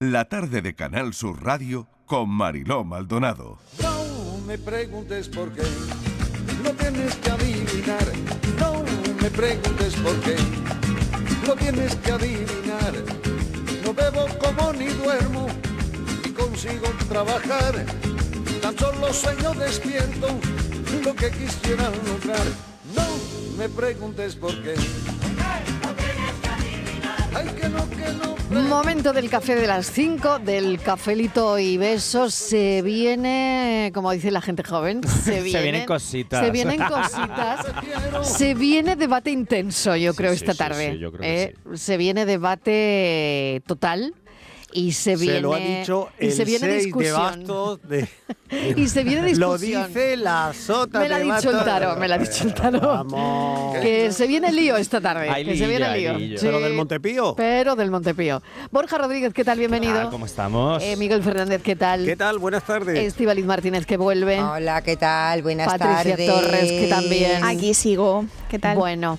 La tarde de Canal Sur Radio con Mariló Maldonado. No me preguntes por qué, no tienes que adivinar. No me preguntes por qué, no tienes que adivinar. No bebo como ni duermo, ni consigo trabajar. Tan solo sueño despierto lo que quisiera lograr. No me preguntes por qué. Momento del café de las 5, del cafelito y besos. Se viene, como dice la gente joven, se, vienen, vienen cositas. Se vienen cositas. se viene debate intenso, yo creo, sí, esta sí, tarde. sí, yo creo que ¿eh? Se viene debate total. Y se viene, Se lo ha dicho y se viene 6 de discusión. bastos de... Y se viene Lo discusión. dice la sota Me lo ha dicho el tarot, me lo ha dicho el tarot. Vamos. Que se viene el lío esta tarde. Hay que se viene el lío. ¿Pero del Montepío? Pero del Montepío. Borja Rodríguez, ¿qué tal? Bienvenido. Ah, ¿Cómo estamos? Eh, Miguel Fernández, ¿qué tal? ¿Qué tal? Buenas tardes. Estivaliz Martínez, que vuelve. Hola, ¿qué tal? Buenas Patricia tardes. Torres, que también. Aquí sigo. ¿Qué tal? Bueno.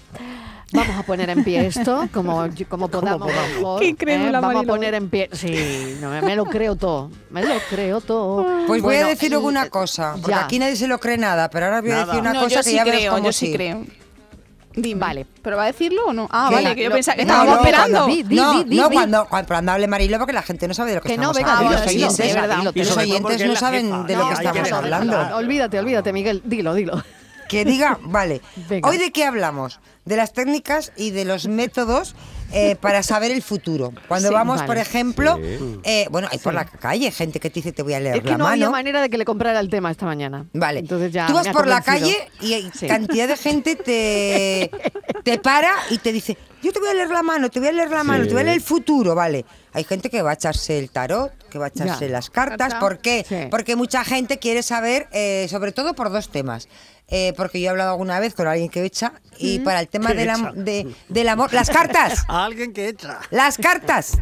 Vamos a poner en pie esto, como, como podamos. mejor, Qué incrédula, Vamos a Mariló. poner en pie. Sí, no, me, me lo creo todo. Me lo creo todo. Pues voy Bueno, a decir el- una cosa, porque ya. aquí nadie se lo cree nada, pero ahora voy a Nada. decir una no, cosa yo que sí ya creo, cómo yo sí sí. creo. Dime. Vale. ¿Pero va a decirlo o no? Ah, ¿Qué? vale, que yo Lo- pensaba que No, estábamos no, esperando. cuando- Di, di, no, di, di, no, cuando, cuando cuando hable Marilo, porque la gente no sabe de lo que, Que no, estamos venga, hablando. los oyentes, Y los oyentes no saben jefa- de lo que estamos hablando. Olvídate, olvídate, Miguel. Dilo, dilo. Que diga, vale. Venga. Hoy de qué hablamos? De las técnicas y de los métodos eh, para saber el futuro. Cuando Sí, vamos, vale. por ejemplo, Sí. eh, bueno, hay por la calle gente que te dice te voy a leer Es que la no mano. había manera de que le comprara el tema esta mañana. Vale. Entonces ya Tú vas por la calle y hay Sí. cantidad de gente te, te para y te dice, yo te voy a leer la mano, te voy a leer la mano, te voy a leer el futuro, vale. Hay gente que va a echarse el tarot, que va a echarse Ya. las cartas. Carta. ¿Por qué? Sí. Porque mucha gente quiere saber, eh, sobre todo por dos temas. Eh, porque yo he hablado alguna vez con alguien que echa y para el tema ¿Qué del, de- del amor, las cartas. A alguien que echa. Las cartas.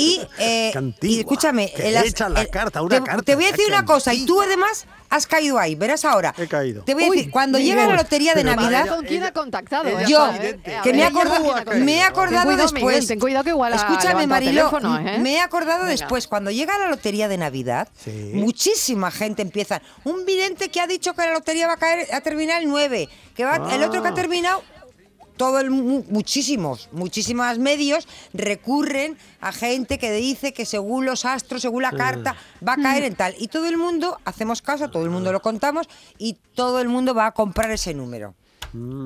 Y, eh, Qué antigua, y escúchame, que las- echa la el- carta, una te, carta, te voy a decir una cosa, y tú además has caído ahí, verás ahora. He caído. Te voy a Uy, decir, cuando llega la lotería de Navidad, vaya, ¿Con quién ella- ha contactado? ella yo, eh, que me he ella acordado, no tiene me he Ten acordado cuidado, después. Miguel, ten cuidado que igual ha Escúchame, teléfono, ¿eh? me he acordado Venga. después, cuando llega la lotería de Navidad, Sí. muchísima gente empieza. Un vidente que ha dicho que la lotería va a caer, a terminar el 9, que va, el otro que Ah. ha terminado todo el mu- muchísimos, muchísimos medios recurren a gente que dice que según los astros, según la carta, va a caer en tal. Y todo el mundo, hacemos caso, todo el mundo lo contamos y todo el mundo va a comprar ese número.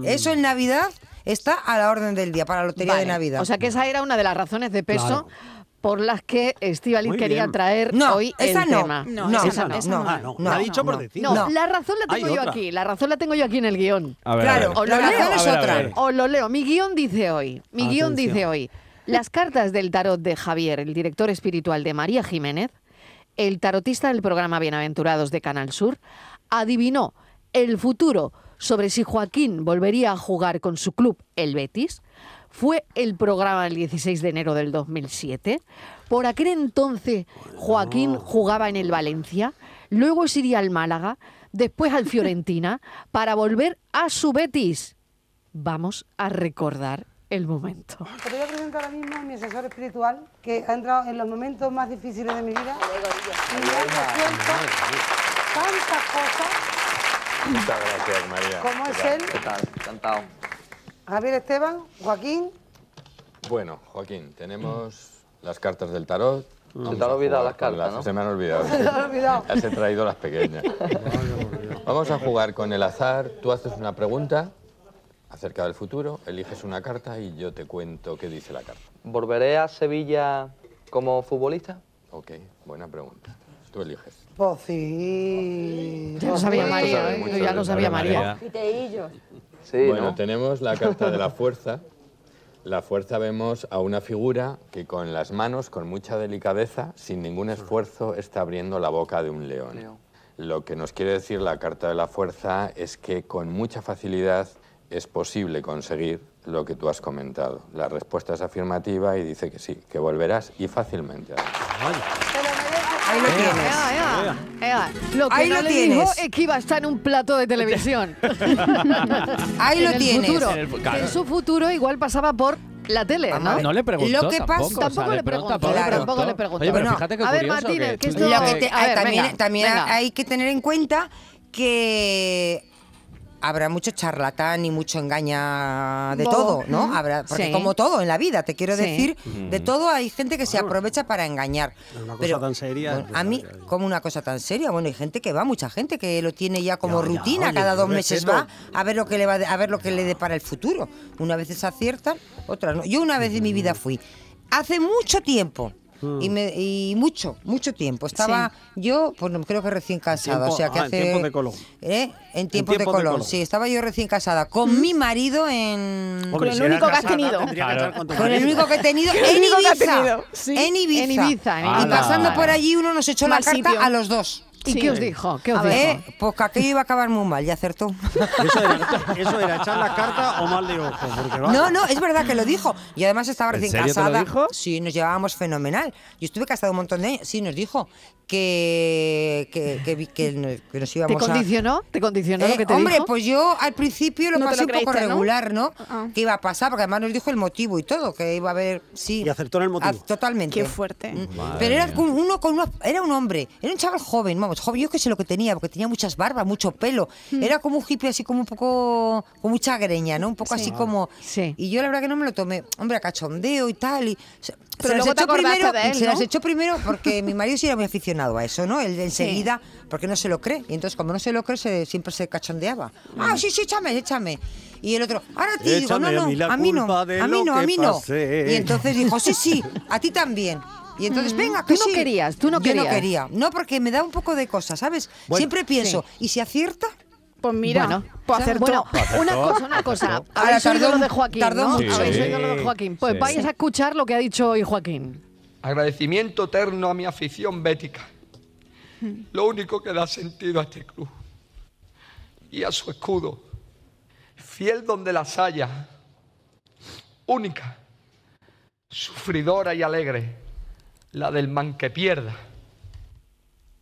Eso en Navidad está a la orden del día para la lotería de. Navidad. O sea que esa era una de las razones de peso Claro. Por las que Estivaliz quería traer no, hoy esa el no, tema. No, no, esa no, no, no, Ah, no, no, lo ha dicho por decir. No, No. la razón la tengo yo otra. aquí, la razón la tengo yo aquí en el guion. A ver, Claro, a ver. O la lo leo, razón es a ver, a otra. ver. Os lo leo. Mi guion dice hoy. Mi guion dice hoy. Las cartas del tarot de Javier, el director espiritual de María Jiménez, el tarotista del programa Bienaventurados de Canal Sur, adivinó el futuro sobre si Joaquín volvería a jugar con su club, el Betis. Fue el programa el 16 de enero del 2007. Por aquel entonces Joaquín jugaba en el Valencia, luego se iría al Málaga, después al Fiorentina, para volver a su Betis. Vamos a recordar el momento. Te voy a presentar ahora mismo a mi asesor espiritual que ha entrado en los momentos más difíciles de mi vida y me ha resuelto tantas cosas Muchas gracias, María. ¿Qué es tal? él, ¿Qué tal? Encantado. Javier Esteban, Joaquín. Bueno, Joaquín, tenemos las cartas del tarot. Se te han a olvidado las cartas, ¿no? Se me han olvidado. Se te han olvidado. Las he traído las pequeñas. Vamos a jugar con el azar. Tú haces una pregunta acerca del futuro, eliges una carta y yo te cuento qué dice la carta. ¿Volveré a Sevilla como futbolista? Ok, buena pregunta. Tú eliges. Pues sí. Ya lo sabía Esto María, ¿eh? ya lo sabía María. María. Sí, bueno, ¿no? tenemos la carta de la fuerza. La fuerza vemos a una figura que con las manos, con mucha delicadeza, sin ningún esfuerzo, está abriendo la boca de un león. León. Lo que nos quiere decir la carta de la fuerza es que con mucha facilidad es posible conseguir lo que tú has comentado. La respuesta es afirmativa y dice que sí, que volverás y fácilmente. además. Ahí lo tienes. Lo que Ahí no lo le tienes. dijo es que iba a estar en un plato de televisión. Ahí lo el tienes. futuro. En el fu- Que claro. en su futuro igual pasaba por La tele, ¿no? No le preguntó Lo que pasa- tampoco, o sea, Tampoco le preguntó, tampoco le preguntó. Oye, pero Bueno, fíjate qué a ver, curioso Martínez, que- que esto- Lo que te- a ver, también venga, también venga. hay que tener en cuenta que habrá mucho charlatán y mucho engaña de todo, ¿no? Habrá, porque Sí. como todo en la vida, te quiero Sí. decir, de todo hay gente que se aprovecha para engañar. Una cosa Pero, tan seria, bueno, pues, a mí, como una cosa tan seria, bueno, hay gente que va, mucha gente que lo tiene ya como Ya, ya, rutina, oye, cada dos meses respeto. va a ver lo que le va a ver lo que le depara el futuro. Una vez se aciertan, otras no. Yo una vez en mi vida fui hace mucho tiempo. Mm. Y, me- y mucho, mucho tiempo. Estaba yo, pues no, creo que recién casada, o sea que ah, en tiempos de Colón. ¿Eh? En tiempos de, Colón, sí, estaba yo recién casada con mi marido en... Hombre, el si único que has tenido. que con Con el único que he tenido en Ibiza. tenido, sí. En Ibiza. En Ibiza, en Y pasando por allí uno nos echó la carta sitio. a los dos. ¿Y Sí. qué os dijo? ¿Qué os A dijo? ver. ¿Eh? Pues que aquello iba a acabar muy mal, ya acertó. Eso era, eso era echar las cartas o mal de ojo. Porque, No, no, es verdad que lo dijo. Y además estaba ¿En recién serio te lo casada. dijo? Sí, nos llevábamos fenomenal. Yo estuve casada un montón de años. Sí, nos dijo que, que, que, que nos- que nos ¿Te íbamos a... condicionó? ¿Te condicionó Eh, lo que te hombre, dijo? pues yo al principio lo No te pasé lo un poco creíste, ¿no? regular, ¿no? Ah. Que iba a pasar, porque además nos dijo el motivo y todo, que iba a haber, sí. Y acertó en el motivo. Ah, totalmente. Qué fuerte. Mm. Pero era uno con unos- era un hombre, era un chaval joven, vamos, joven, yo que sé lo que tenía, porque tenía muchas barbas, mucho pelo. Hmm. Era como un hippie así como un poco con mucha greña, ¿no? Un poco así como Sí. y yo la verdad que no me lo tomé, hombre, a cachondeo y tal y se, Pero se las te echó primero, de él, se las ¿no? echó primero porque mi marido sí era muy aficionado a eso, ¿no? Él enseguida, porque no se lo cree, y entonces como no se lo cree se- siempre se cachondeaba. Ah, sí, sí, échame, échame. Y el otro, ahora ti, digo, no, Échame a no, mí la a mí no, de a mí no, a mí no. Y entonces dijo, sí, sí, a ti también. Y entonces, venga, que Tú no sí. querías, tú no Yo no querías. quería. No, porque me da un poco de cosa, ¿sabes? Bueno, Siempre pienso, ¿y si acierta? Pues mira, Bueno, pues acertó. Bueno, Acertó, una cosa, una cosa. Ahora, tardó- lo de Joaquín, tardó ¿no? mucho. Habéis Sí. oído lo de Joaquín. Pues Sí. vais a escuchar lo que ha dicho hoy Joaquín. Agradecimiento eterno a mi afición bética. Lo único que da sentido a este club. Y a su escudo. Fiel donde las haya. Única. Sufridora y alegre. La del man que pierda.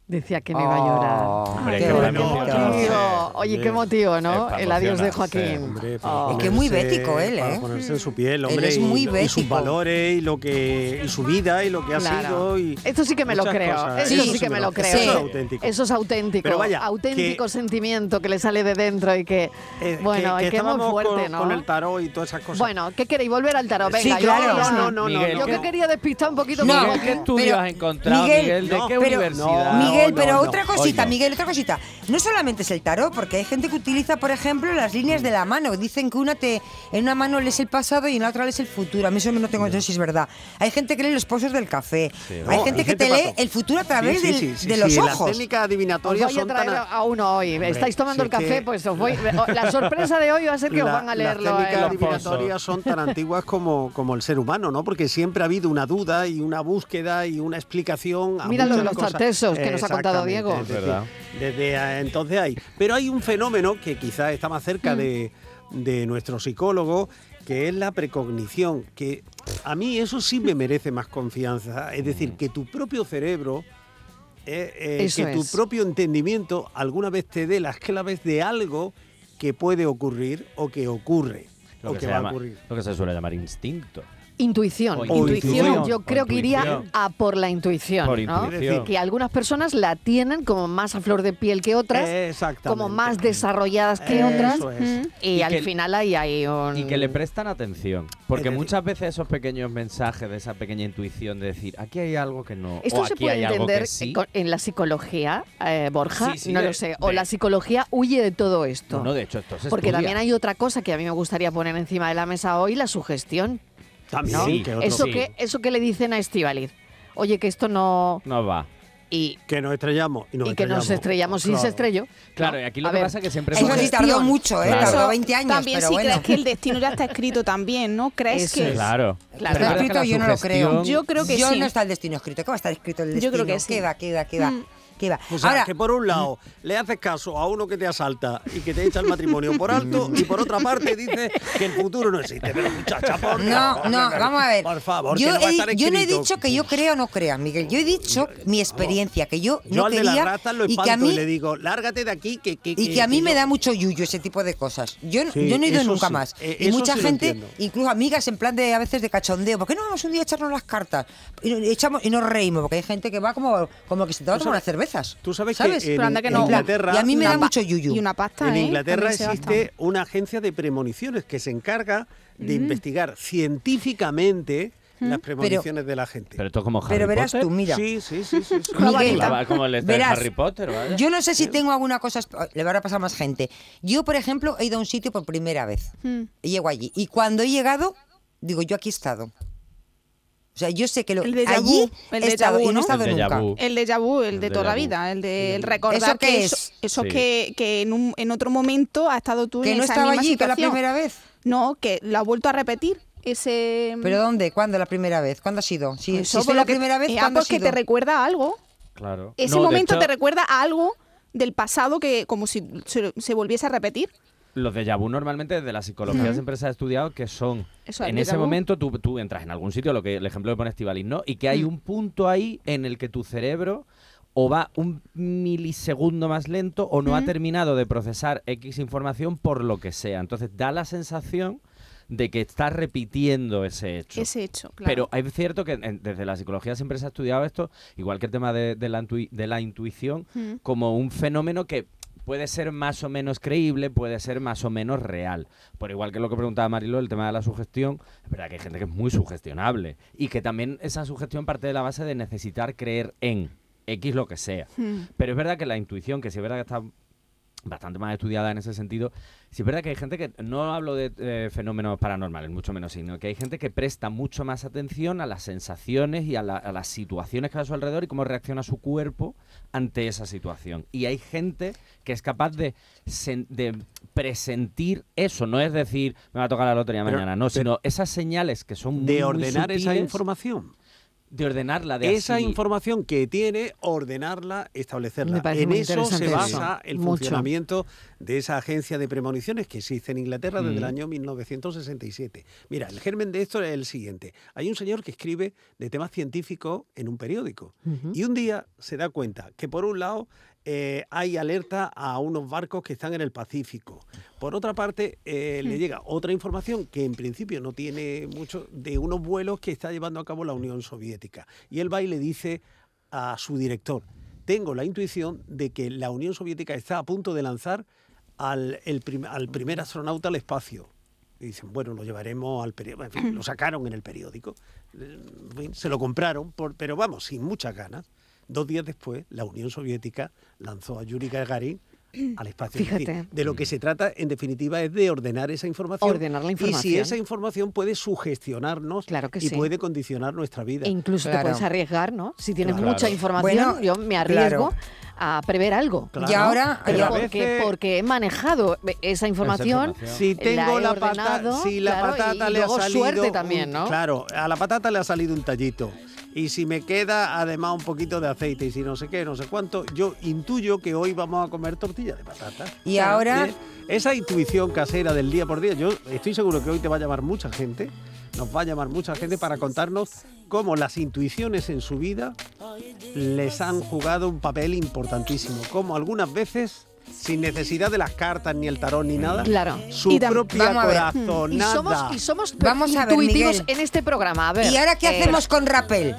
Decía que no iba a llorar. Hombre, qué qué bonito. motivo. Oye, qué motivo, ¿no? Para El adiós de Joaquín. Hombre, para Oh. Es que es muy bético él, para ¿eh? ponerse en su piel, Él hombre. es y- muy y, sus bético. valores y lo que y su vida y lo que ha Claro. sido. Y Esto sí que me lo creo. cosas. Eso Sí. sí que me lo creo. Eso es Sí. auténtico. Eso es auténtico. Pero vaya, auténtico que- sentimiento que le sale de dentro y que, Eh, bueno, que, que que es muy fuerte, con, ¿no? con el tarot y todas esas cosas. Bueno, ¿qué queréis? Volver al tarot. Sí, Venga, yo- claro. yo, No, no, no, Miguel, yo que quería despistar un poquito Miguel, Joaquín. ¿qué estudios has encontrado, Miguel? ¿De qué universidad? Miguel, no, pero no. otra cosita. Miguel, otra cosita. No solamente es el tarot, porque hay gente que utiliza, por ejemplo, las líneas de la mano. Dicen que una te, en una mano lees el pasado y en la otra lees el futuro. A mí eso no tengo yo si es verdad. Hay gente que lee los pozos del café. hay No, gente hay que te gente lee pato. el futuro a Sí, través sí, sí, sí, de sí, los Las ojos. técnicas Os adivinatorias voy a son traer tan... a uno hoy. Estáis tomando si el café, que- pues os voy. La sorpresa de hoy va a ser que os La- van a leerlo. Las técnicas eh. adivinatorias son tan antiguas como, como el ser humano, ¿no? Porque siempre ha habido una duda y una búsqueda y una explicación. a Mira lo de muchas los cosas. tartesos que nos ha contado Diego. Desde, verdad. desde, eh, entonces hay. Pero hay un fenómeno que quizás está más Mm. cerca de, de nuestro psicólogo, que es la precognición, que a mí eso sí me merece más confianza. Es decir, que tu propio cerebro eh, eh, que tu es. propio entendimiento alguna vez te dé las claves de algo que puede ocurrir o que ocurre Lo o que, que, se va llama- a ocurrir. lo que se suele llamar instinto. Intuición. O intuición. Yo creo que iría a por la intuición. Por ¿no? intuición. Que algunas personas la tienen como más a flor de piel que otras, como más desarrolladas que Eso otras. es. Y, Y al final ahí hay un. Y que le prestan atención. Porque decir- muchas veces esos pequeños mensajes de esa pequeña intuición de decir, aquí hay algo que no, Esto o se aquí puede hay entender sí. en la psicología, eh, Borja, Sí, sí, no de- lo sé. O de- la psicología huye de todo esto. No, no, de hecho, esto se Porque estudia. también hay otra cosa que a mí me gustaría poner encima de la mesa hoy, la sugestión. También, ¿no? Sí, que, otro- eso, sí. que, eso que le dicen a Estivaliz. Oye, que esto no... No va. Y, que nos estrellamos y nos y que nos estrellamos y Claro. se estrelló. Claro, y aquí lo A que ver, pasa es que siempre Eso sí tardó mucho, ¿eh? Claro. Tardó Eso 20 años, También pero si bueno. crees que el destino ya está escrito también, ¿no? ¿Crees Eso que es. Claro. Claro. Está escrito, yo no lo creo. Yo creo que Yo sí. no está el destino escrito. ¿Cómo va a estar escrito el Yo destino? creo que sí. ¿Qué va, qué va, qué va? Mm. O sea, Ahora, que por un lado le haces caso a uno que te asalta y que te echa el matrimonio por alto y por otra parte dices que el futuro no existe. Pero muchacha, por No, favor, no, vamos a ver. Por favor, yo, que no va a he- estar yo no he escrito. dicho que yo crea o no crea, Miguel. Yo he dicho mi experiencia, que yo Yo no de quería ratas lo y que a espanto y, mí le digo, lárgate de aquí que... que y que a mí me yo- da mucho yuyo ese tipo de cosas. Yo, Sí, yo no he ido nunca sí, más. eh, y mucha sí gente, incluso amigas en plan de a veces de cachondeo, ¿por qué no vamos un día a echarnos las cartas? Y, echamos, y nos reímos, porque hay gente que va como, como que se toma Tú unas sabes- cervezas. Tú sabes, ¿Sabes? que en, Pero anda que en no. Inglaterra... Y a mí me da mucho yuyu. Y una pasta, En ¿eh? Inglaterra También se existe una agencia de premoniciones que se encarga de Mm. investigar científicamente las premoniciones de la gente. Pero esto como Harry Pero verás Potter. tú, mira. Sí, sí, sí, sí. sí. Miguel, Va como el de Harry Potter, ¿vale? Yo no sé si tengo alguna cosa, le va a pasar a más gente. Yo, por ejemplo, he ido a un sitio por primera vez. Mm. Y llego allí. Y cuando he llegado, digo, yo aquí he estado. O sea, yo sé que lo, El déjà allí el he déjà estado vu, y no ¿no? he estado El nunca. vu. El déjà vu, el de El toda la vida, el de el ¿Eso recordar qué que es? eso, eso Sí. que, que en, un, en otro momento ha estado tú Que en no esa estaba misma allí, que la situación. primera vez. No, que lo ha vuelto a repetir. Ese ¿Pero dónde? ¿Cuándo la primera vez? ¿Cuándo ha sido? Si, Eso si fue la primera vez, ¿cuándo ha pues que sido? te recuerda a algo. Claro. Ese No, de momento hecho, te recuerda a algo del pasado que como si se, se volviese a repetir. Los déjà vu normalmente desde la psicología siempre se ha estudiado que son Eso, en ese vu. momento tú, tú entras en algún sitio, lo que el ejemplo que pone Estivalis, ¿no? Y que hay Mm. un punto ahí en el que tu cerebro o va un milisegundo más lento o no ha terminado de procesar X información por lo que sea. Entonces da la sensación de que estás repitiendo ese hecho. Ese hecho, claro. Pero es cierto que en- desde la psicología siempre se ha estudiado esto, igual que el tema de, de la, de la intuición, Mm. como un fenómeno que puede ser más o menos creíble, puede ser más o menos real. Por igual que lo que preguntaba Marilo, el tema de la sugestión, es verdad que hay gente que es muy sugestionable y que también esa sugestión parte de la base de necesitar creer en X lo que sea. Mm. Pero es verdad que la intuición, que sí es verdad que está bastante más estudiada en ese sentido, sí es verdad que hay gente que, no hablo de eh, fenómenos paranormales, mucho menos, sino que hay gente que presta mucho más atención a las sensaciones y a, la- a las situaciones que hay a su alrededor y cómo reacciona su cuerpo ante esa situación. Y hay gente que es capaz de, sen- de presentir eso, no es decir, me va a tocar la lotería Pero- mañana, no, sino esas señales que son muy, de muy ordenar esa sutiles, información. De ordenarla, de Esa así- información que tiene, ordenarla, establecerla. En eso se basa eso. el Mucho. funcionamiento de esa agencia de premoniciones que existe en Inglaterra desde el Mm. año 1967. Mira, el germen de esto es el siguiente. Hay un señor que escribe de temas científicos en un periódico y un día se da cuenta que por un lado eh, hay alerta a unos barcos que están en el Pacífico. Por otra parte, eh, le llega otra información que en principio no tiene mucho de unos vuelos que está llevando a cabo la Unión Soviética. Y él va y le dice a su director, tengo la intuición de que la Unión Soviética está a punto de lanzar al, el prim- al primer astronauta al espacio. Y dicen, bueno, lo llevaremos al periódico. En fin, lo sacaron en el periódico. Se lo compraron, pero vamos, sin muchas ganas. Dos días después, la Unión Soviética lanzó a Yuri Gagarin al espacio. Es decir, Fíjate. de lo que se trata, en definitiva, es de ordenar esa información. Ordenar la Y si información. esa información puede sugestionarnos Claro que y sí. puede condicionar nuestra vida. E incluso Claro. te puedes arriesgar, ¿no? Si tienes Claro. mucha información, Bueno, yo me claro. arriesgo a prever algo. Claro. Y ahora, a porque, veces- porque he manejado esa información. información. Si tengo la, patata, si la y- patata y le ha luego salido suerte un- también, ¿no? Claro, a la patata le ha salido un tallito. Y si me queda además un poquito de aceite y si no sé qué, no sé cuánto, yo intuyo que hoy vamos a comer tortilla de patata. Y ahora- Esa intuición casera del día por día, yo estoy seguro que hoy te va a llamar mucha gente, nos va a llamar mucha gente para contarnos cómo las intuiciones en su vida les han jugado un papel importantísimo. Cómo algunas veces, sin necesidad de las cartas, ni el tarot, ni nada, Claro. su Y propia ver. Y somos, y somos Vamos a ver, intuitivos Miguel. en este programa. A ver, ¿Y ahora qué eh, hacemos con Rapel?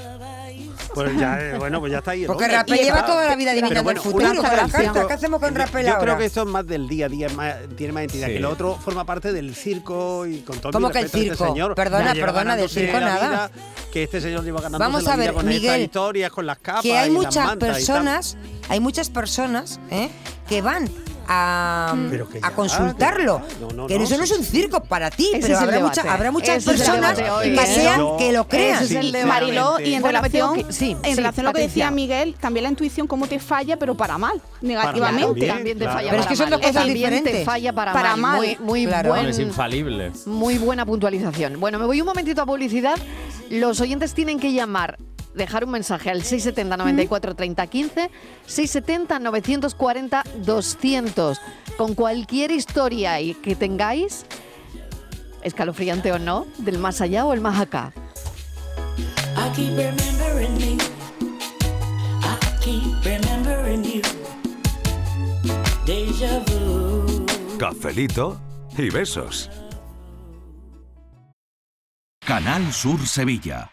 Pues ya, eh, bueno, pues ya está ahí. el Porque. Rapel lleva está- toda la vida adivinando bueno, el futuro con las gracia. cartas. ¿Qué hacemos con Rapel Yo ahora? creo que esto es más del día a día, más- tiene más entidad. Sí. Que lo otro forma parte del circo y con todo mi ¿Cómo que el este circo? señor, Perdona, perdona, del circo nada. vida, que este señor lleva ganándose Vamos a vida ver, con Miguel, historias, con las capas que hay y muchas personas, hay muchas personas ¿eh? que van a, consultarlo. que- no, no, que no, eso no sí, es un circo para ti, Ese pero habrá, debate. mucha- habrá muchas Ese personas hoy, que sean Yo- que lo crean. debate. Mariló, y en relación, que- sí, en sí, relación a lo que decía Miguel, también la intuición cómo te falla, pero para mal, negativamente. También, también te claro. falla Pero es que son dos cosas También te falla para, Para mal. mal. Muy, muy Claro. buen- Es infalible. Muy buena puntualización. Bueno, me voy un momentito a publicidad. Los oyentes tienen que llamar dejar un mensaje al 670 94 30 15, 670 940 200, con cualquier historia y- que tengáis, escalofriante o no, del más allá o el más acá. Cafelito y besos. Canal Sur Sevilla.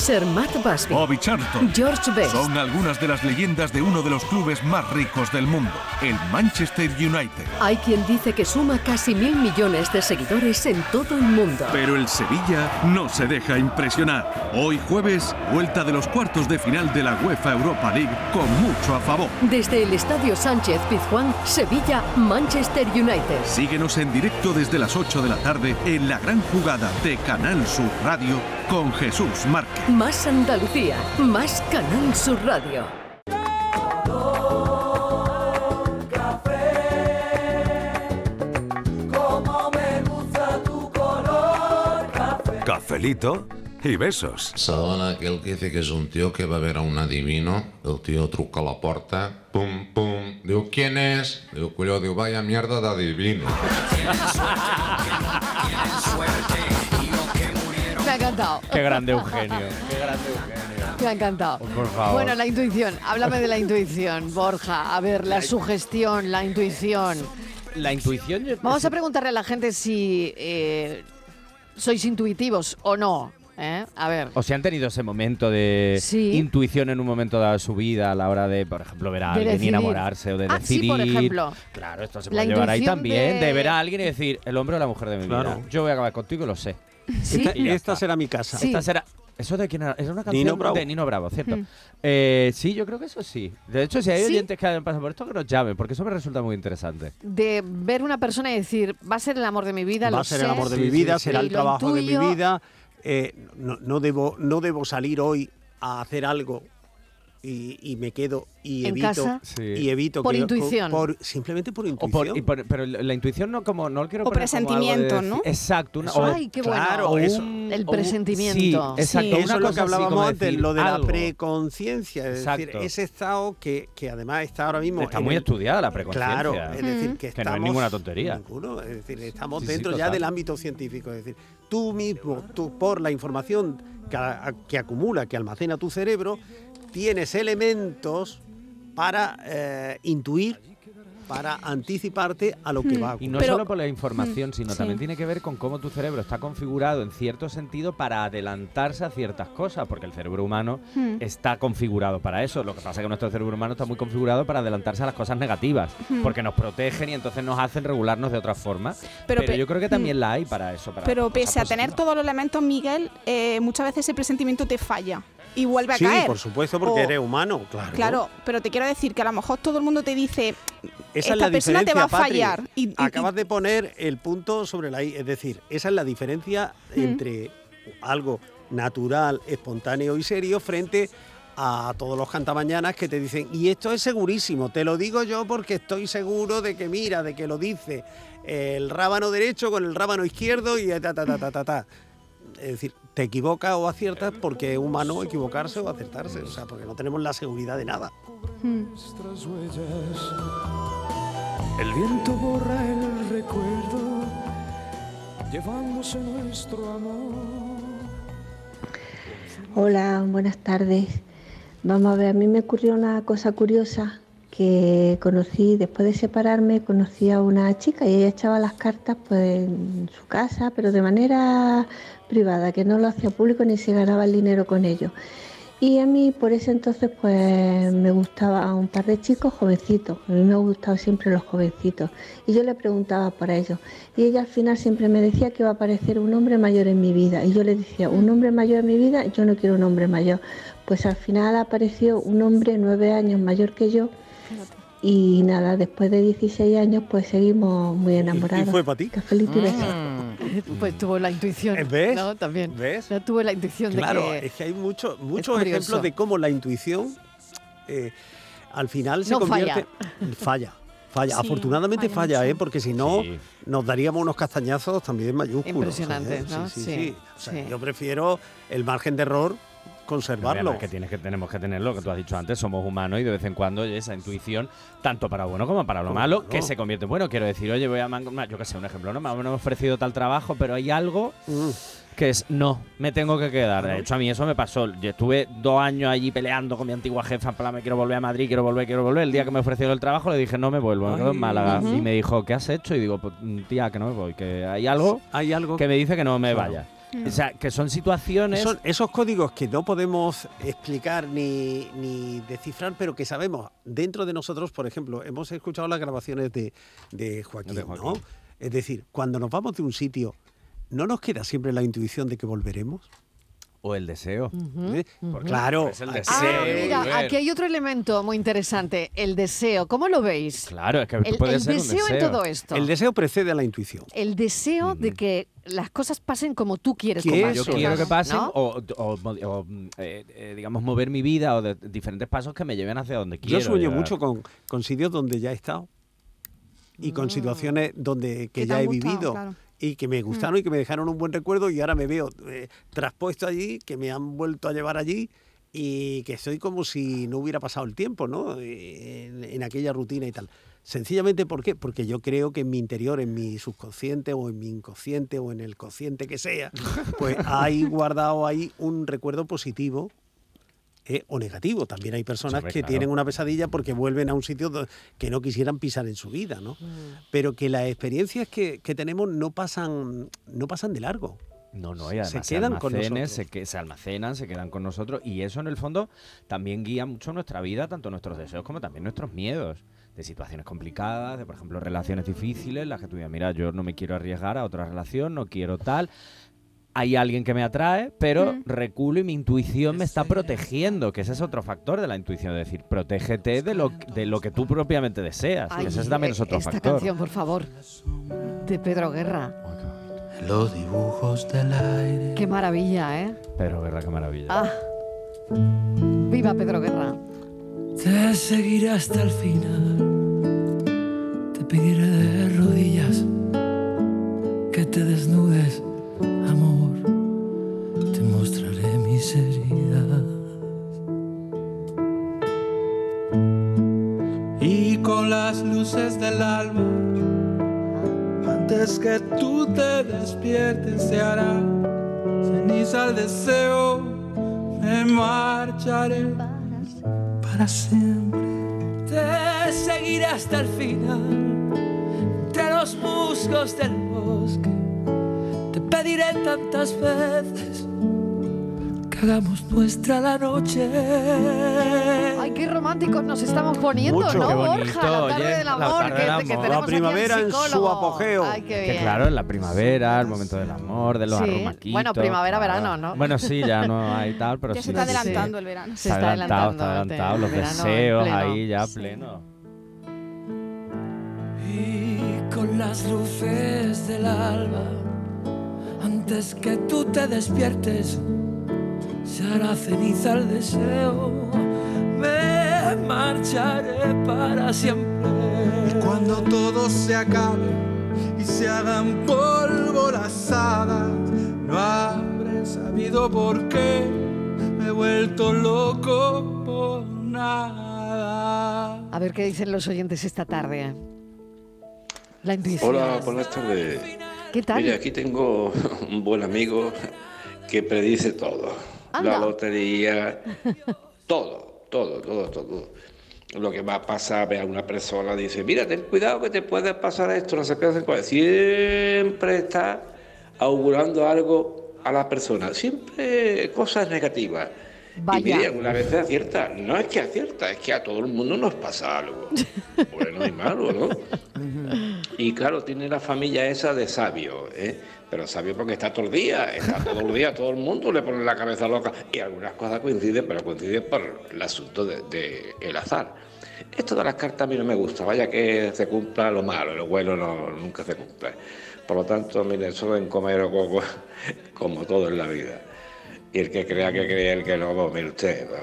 Sir Matt Busby, Bobby Charlton. George Best, Son algunas de las leyendas de uno de los clubes más ricos del mundo, el Manchester United. Hay quien dice que suma casi mil millones de seguidores en todo el mundo. Pero el Sevilla no se deja impresionar. Hoy jueves, vuelta de los cuartos de final de la UEFA Europa League con mucho a favor. Desde el Estadio Sánchez Pizjuán, Sevilla, Manchester United. Síguenos en directo desde las 8 de la tarde en la gran jugada de Canal Sur Radio con Jesús Márquez. Más Andalucía, más Canal Sur Radio. Como me gusta tu color café. Cafelito y besos. Saben aquel que dice que es un tío que va a ver a un adivino, el tío truca a la puerta, pum, pum, digo, ¿quién es? Digo, cuyo, digo, vaya mierda de adivino. Me ha encantado. Qué grande Eugenio. Qué grande Eugenio. Me ha encantado. Por favor. Bueno, la intuición. Háblame de la intuición, Borja. A ver, la sugestión, la intuición. La intuición. yo- Vamos a preguntarle a la gente si eh, sois intuitivos o no. ¿eh? A ver. O si han tenido ese momento de Sí. intuición en un momento dado de su vida a la hora de, por ejemplo, ver a De alguien y enamorarse o de Ah, sí, decidir. por ejemplo. Claro, esto se La puede llevar ahí también, de... de- ver a alguien y decir, el hombre o la mujer de mi vida. Claro. Yo voy a acabar contigo y lo sé. Sí. Esta, será mi casa. Esta será. ¿Eso de quién era? Es una canción Nino Bravo. de Nino Bravo, ¿cierto? Mm. Eh, sí, yo creo que eso sí. De hecho, si hay ¿Sí? oyentes que hayan pasado por esto, que nos llamen, porque eso me resulta muy interesante. De ver una persona y decir, va a ser el amor de mi vida, Va a ser sé, el amor de Sí, mi vida, sí. será el trabajo de mi vida. eh, no, no debo, no debo salir hoy a hacer algo y, y me quedo y En evito casa, Sí. y evito Por que- intuición. por- simplemente por O intuición. por- y por- pero la intuición no como no lo quiero O poner como algo de presentimiento, decir- ¿no? Exacto, una, Eso- o- Ay, qué bueno. claro, o eso- un- El presentimiento. Sí, exacto. Eso una es lo cosa que hablábamos como antes, decir lo de la preconciencia, es decir, Exacto. ese estado que, que además está ahora mismo Está muy el- estudiada la preconciencia. Claro, es decir, que, Que no es estamos- ninguna tontería. Ninguno, es decir, estamos Sí, sí, dentro ya del ámbito científico, es decir, tú mismo, tú por la información que acumula, que almacena tu cerebro, tienes elementos para eh, intuir, para anticiparte a lo que va a Y ocurrir. no solo por la información, sino sí. también tiene que ver con cómo tu cerebro está configurado en cierto sentido para adelantarse a ciertas cosas, porque el cerebro humano Hmm. está configurado para eso. Lo que pasa es que nuestro cerebro humano está muy configurado para adelantarse a las cosas negativas, Hmm. porque nos protegen y entonces nos hacen regularnos de otra forma. Pero Pero, pe- yo creo que hmm. también la hay para eso. Para Pero pese a tener todos los elementos, Miguel, eh, muchas veces ese presentimiento te falla y vuelve a sí, caer. por supuesto, porque O- eres humano, claro. Claro, pero te quiero decir que a lo mejor todo el mundo te dice, Esa esta es la persona te va a Patri. fallar. Y, y- Acabas de poner el punto sobre la I, es decir, esa es la diferencia Mm. entre algo natural, espontáneo y serio frente a todos los cantamañanas que te dicen, y esto es segurísimo, te lo digo yo porque estoy seguro de que mira, de que lo dice el rábano derecho con el rábano izquierdo y ta ta ta ta ta ta. Es decir, te equivocas o aciertas porque es humano equivocarse o acertarse, o sea, porque no tenemos la seguridad de nada. nuestras huellas. El viento borra el recuerdo, llevándose nuestro amor. Hola, buenas tardes. Vamos a ver, a mí me ocurrió una cosa curiosa que conocí, después de separarme, conocí a una chica y ella echaba las cartas pues en su casa, pero de manera privada, que no lo hacía público ni se ganaba el dinero con ello. Y a mí por ese entonces pues me gustaba un par de chicos jovencitos, a mí me han gustado siempre los jovencitos y yo le preguntaba por ellos y ella al final siempre me decía que iba a aparecer un hombre mayor en mi vida y yo le decía, un hombre mayor en mi vida, yo no quiero un hombre mayor. Pues al final apareció un hombre nueve años mayor que yo y nada, después de 16 años pues seguimos muy enamorados. fue para ti? Cafelito y besos. Pues tuvo la intuición. ¿Ves? ¿no? También. ¿Ves? No tuvo la intuición Claro, de que. es que hay mucho- muchos ejemplos de cómo la intuición eh, al final se No convierte. Falla. Falla. Sí, Afortunadamente falla falla. ¿eh? porque si no, Sí. nos daríamos unos castañazos también mayúsculos. Impresionantes, ¿sabes? ¿no? Sí, sí, Sí, sí. O sea, sí. Yo prefiero el margen de error conservarlo. Que tienes que tenemos que tener lo que tú has dicho antes, somos humanos y de vez en cuando oye, esa intuición, tanto para bueno como para lo Como malo, no. que se convierte en bueno. Quiero decir, oye, voy a man- yo que sé, un ejemplo, ¿no? Me han ofrecido tal trabajo, pero hay algo Mm. que es no, me tengo que quedar. De hecho, a mí eso me pasó. Yo estuve dos años allí peleando con mi antigua jefa, en plan, me quiero volver a Madrid, quiero volver, quiero volver. El día que me ofrecieron el trabajo le dije, no me vuelvo, me quedo en. Málaga. Y me dijo, ¿qué has hecho? Y digo, pues, tía, que no me voy, que hay algo, Hay algo que me dice que no me Claro. vaya. O sea, que son situaciones... Son esos códigos que no podemos explicar ni, ni descifrar, pero que sabemos dentro de nosotros, por ejemplo, hemos escuchado las grabaciones de, de Joaquín, De Joaquín. ¿no? Es decir, cuando nos vamos de un sitio, ¿no nos queda siempre la intuición de que volveremos? O el deseo. ¿Eh? Pues claro, Es el deseo. Ah, mira, volver. aquí hay otro elemento muy interesante, el deseo. ¿Cómo lo veis? Claro, es que El, puede el ser un deseo en deseo. todo esto. El deseo precede a la intuición. El deseo de que las cosas pasen como tú quieres que Yo pasen. quiero que pasen ¿no? o, o- o, mm, eh, eh, digamos, mover mi vida o de diferentes pasos que me lleven hacia donde quiero. Yo sueño llegar. mucho con, con sitios donde ya he estado y con situaciones donde que ya he gustado, vivido claro. y que me gustaron y que me dejaron un buen recuerdo y ahora me veo eh, traspuesto allí, que me han vuelto a llevar allí y que estoy como si no hubiera pasado el tiempo, ¿no? En, en aquella rutina y tal. Sencillamente, ¿por qué? Porque yo creo que en mi interior, en mi subconsciente o en mi inconsciente o en el consciente que sea, pues hay guardado ahí un recuerdo positivo eh, o negativo. También hay personas que claro. tienen una pesadilla porque vuelven a un sitio que no quisieran pisar en su vida, ¿no? Pero que las experiencias que, que tenemos no pasan, no pasan de largo. No, no, y además Se quedan con almacenes, nosotros. se, que, se almacenan, se quedan con nosotros y eso en el fondo también guía mucho nuestra vida, tanto nuestros deseos como también nuestros miedos. De situaciones complicadas, de por ejemplo relaciones difíciles, las que tú digas, mira, yo no me quiero arriesgar a otra relación, no quiero tal. Hay alguien que me atrae, pero Mm. reculo y mi intuición me está protegiendo, que ese es otro factor de la intuición, es decir, protégete de lo, de lo que tú propiamente deseas. Ay, ese también es otro esta factor. canción, por favor, de Pedro Guerra. Los dibujos del aire. Qué maravilla, ¿eh? Pero, verdad, qué maravilla. Ah. Viva Pedro Guerra. Te seguiré hasta el final. Te pediré de rodillas que te desnudes, amor. Te mostraré mis heridas. Y con las luces del alma, antes que tú te despiertes, se hará ceniza el deseo. Me marcharé siempre. Te seguiré hasta el final, entre los musgos del bosque. Te pediré tantas veces hagamos nuestra la noche. Ay, qué románticos nos estamos poniendo, Mucho. ¿no, Qué Borja? bonito, la tarde oye, del la amor, tarde que, del que amor. tenemos La aquí primavera en su apogeo. Ay, qué Que bien. claro, en la primavera, el momento del amor, de los Sí. arrumaquitos. Bueno, primavera, claro. verano, ¿no? Bueno, sí, ya no hay tal, pero Ya sí. se está sí, sí. adelantando el verano. Se Está adelantando, está adelantado. el Los deseos ahí ya Sí. pleno. Y con las luces del alba, antes que tú te despiertes, se hará ceniza el deseo. Me marcharé para siempre. Y cuando todo se acabe y se hagan polvo las hadas, no habré sabido por qué me he vuelto loco por nada. A ver qué dicen los oyentes esta tarde. La intuición. Hola, buenas tardes. ¿Qué tal? Mira, aquí tengo un buen amigo que predice todo. Anda. La lotería, todo, todo, todo, todo. Lo que va a pasar, ve a una persona, dice, mira, ten cuidado que te puede pasar esto, no sé qué, no sé cuál". Siempre está augurando algo a la persona, siempre cosas negativas. Y mire, algunas veces acierta. No es que acierta, es que a todo el mundo nos pasa algo. Bueno y malo, ¿no? Y claro, tiene la familia esa de sabio, ¿eh? Pero sabio porque está todo el día, está todo el día, todo el mundo le pone la cabeza loca. Y algunas cosas coinciden, pero coinciden por el asunto del de, el azar. Esto de las cartas a mí no me gusta, vaya que se cumpla lo malo, lo bueno no, nunca se cumple. Por lo tanto, mire, solo en comer o coco, como todo en la vida. Y el que crea que cree, el que no, pues mire usted, no,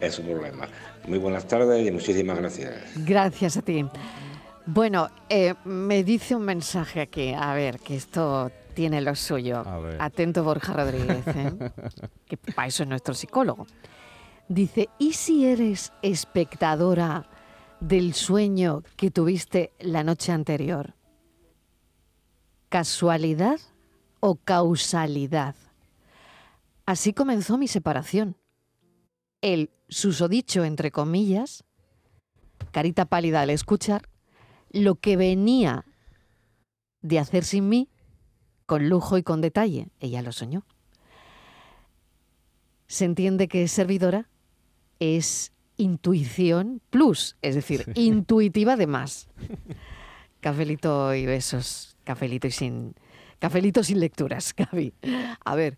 es un problema. Muy buenas tardes y muchísimas gracias. Gracias a ti. Bueno, eh, me dice un mensaje aquí, a ver, que esto tiene lo suyo. ver. Atento Borja Rodríguez, ¿eh? que para eso es nuestro psicólogo. Dice, ¿y si eres espectadora del sueño que tuviste la noche anterior? ¿Casualidad o causalidad? Así comenzó mi separación. El susodicho, entre comillas, carita pálida al escuchar, lo que venía de hacer sin mí, con lujo y con detalle, ella lo soñó. Se entiende que es servidora es intuición plus, es decir, intuitiva de más. Cafelito y besos, cafelito y sin, cafelito sin lecturas, Gaby. A ver,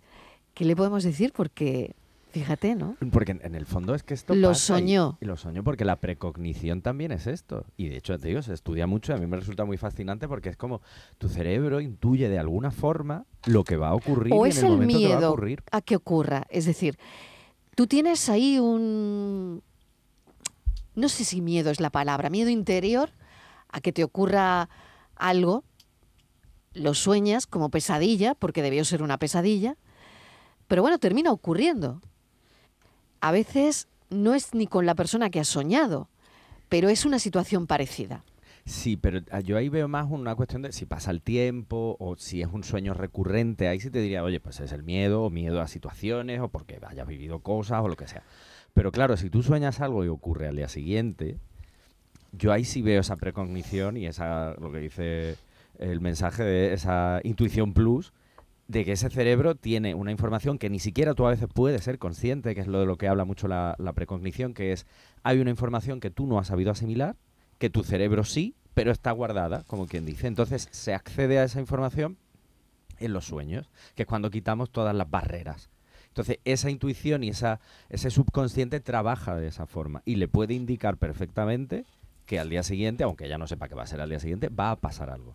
¿qué le podemos decir? Porque, fíjate, ¿no? Porque en, en el fondo es que esto Lo pasa soñó. Y, lo soñó porque la precognición también es esto. Y de hecho, te digo, se estudia mucho y a mí me resulta muy fascinante porque es como tu cerebro intuye de alguna forma lo que va a ocurrir O y es en el, el momento que va a miedo ocurrir. a que ocurra. Es decir, tú tienes ahí un... No sé si miedo es la palabra, miedo interior a que te ocurra algo, lo sueñas como pesadilla, porque debió ser una pesadilla, pero bueno, termina ocurriendo. A veces no es ni con la persona que has soñado, pero es una situación parecida. Sí, pero ah, yo ahí veo más una cuestión de si pasa el tiempo o si es un sueño recurrente. Ahí sí te diría, oye, pues es el miedo o miedo a situaciones o porque hayas vivido cosas o lo que sea. Pero claro, si tú sueñas algo y ocurre al día siguiente, yo ahí sí veo esa precognición y esa, lo que dice el mensaje de esa intuición plus, de que ese cerebro tiene una información que ni siquiera tú a veces puedes ser consciente, que es lo de lo que habla mucho la, precognición, que es hay una información que tú no has sabido asimilar, que tu cerebro sí, pero está guardada, como quien dice. Entonces se accede a esa información en los sueños, que es cuando quitamos todas las barreras. Entonces, esa intuición y esa, ese subconsciente trabaja de esa forma y le puede indicar perfectamente que al día siguiente, aunque ya no sepa qué va a ser al día siguiente, va a pasar algo.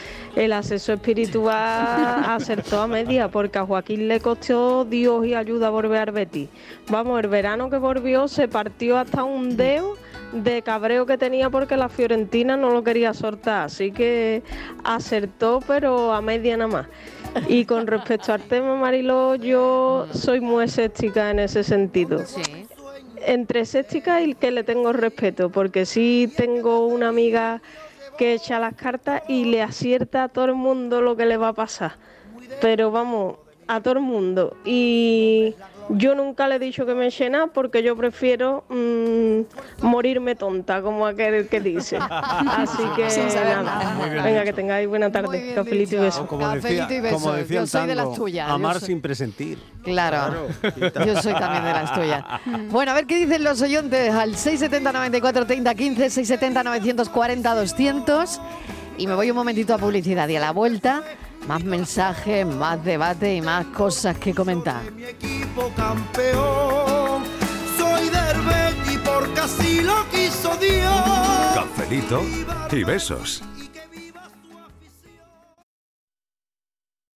El asesor espiritual acertó a media porque a Joaquín le costó Dios y ayuda a volver al Betis. Vamos, el verano que volvió se partió hasta un dedo de cabreo que tenía porque la Fiorentina no lo quería soltar. Así que acertó, pero a media nada más. Y con respecto al tema, Mariló, yo soy muy escéptica en ese sentido. Entre escéptica y que le tengo respeto, porque sí tengo una amiga que echa las cartas y le acierta a todo el mundo lo que le va a pasar. Pero vamos, a todo el mundo. Y yo nunca le he dicho que me eche nada porque yo prefiero mm, morirme tonta, como aquel que dice. Así que nada. nada. Venga, que tengáis buena tarde. Cafelito y besos. Como decía, y besos. como decía Yo el soy de las tuyas, Amar soy- sin presentir. Claro. Claro. Yo soy también de las tuyas. Bueno, a ver qué dicen los oyentes al 670 94 30 15, 670 940 200. Y me voy un momentito a publicidad y a la vuelta, más mensajes, más debate y más cosas que comentar. equipo campeón. Soy del Betis porque así lo quiso Dios. Cafelito y besos.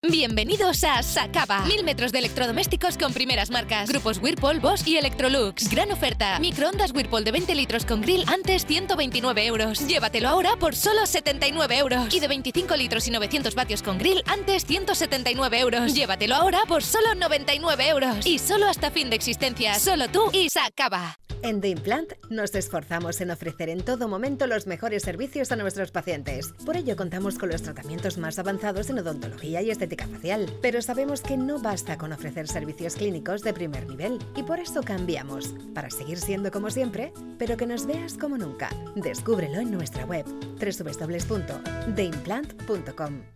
Bienvenidos a Sacaba. Mil metros de electrodomésticos con primeras marcas. Grupos Whirlpool, Bosch y Electrolux. Gran oferta. Microondas Whirlpool de 20 litros con grill antes 129 euros. Llévatelo ahora por solo 79 euros. Y de 25 litros y 900 vatios con grill antes 179 euros. Llévatelo ahora por solo 99 euros. Y solo hasta fin de existencia. Solo tú y Sacaba. En The Implant nos esforzamos en ofrecer en todo momento los mejores servicios a nuestros pacientes. Por ello contamos con los tratamientos más avanzados en odontología y estética facial. Pero sabemos que no basta con ofrecer servicios clínicos de primer nivel y por eso cambiamos, para seguir siendo como siempre, pero que nos veas como nunca. Descúbrelo en nuestra web www.theimplant.com.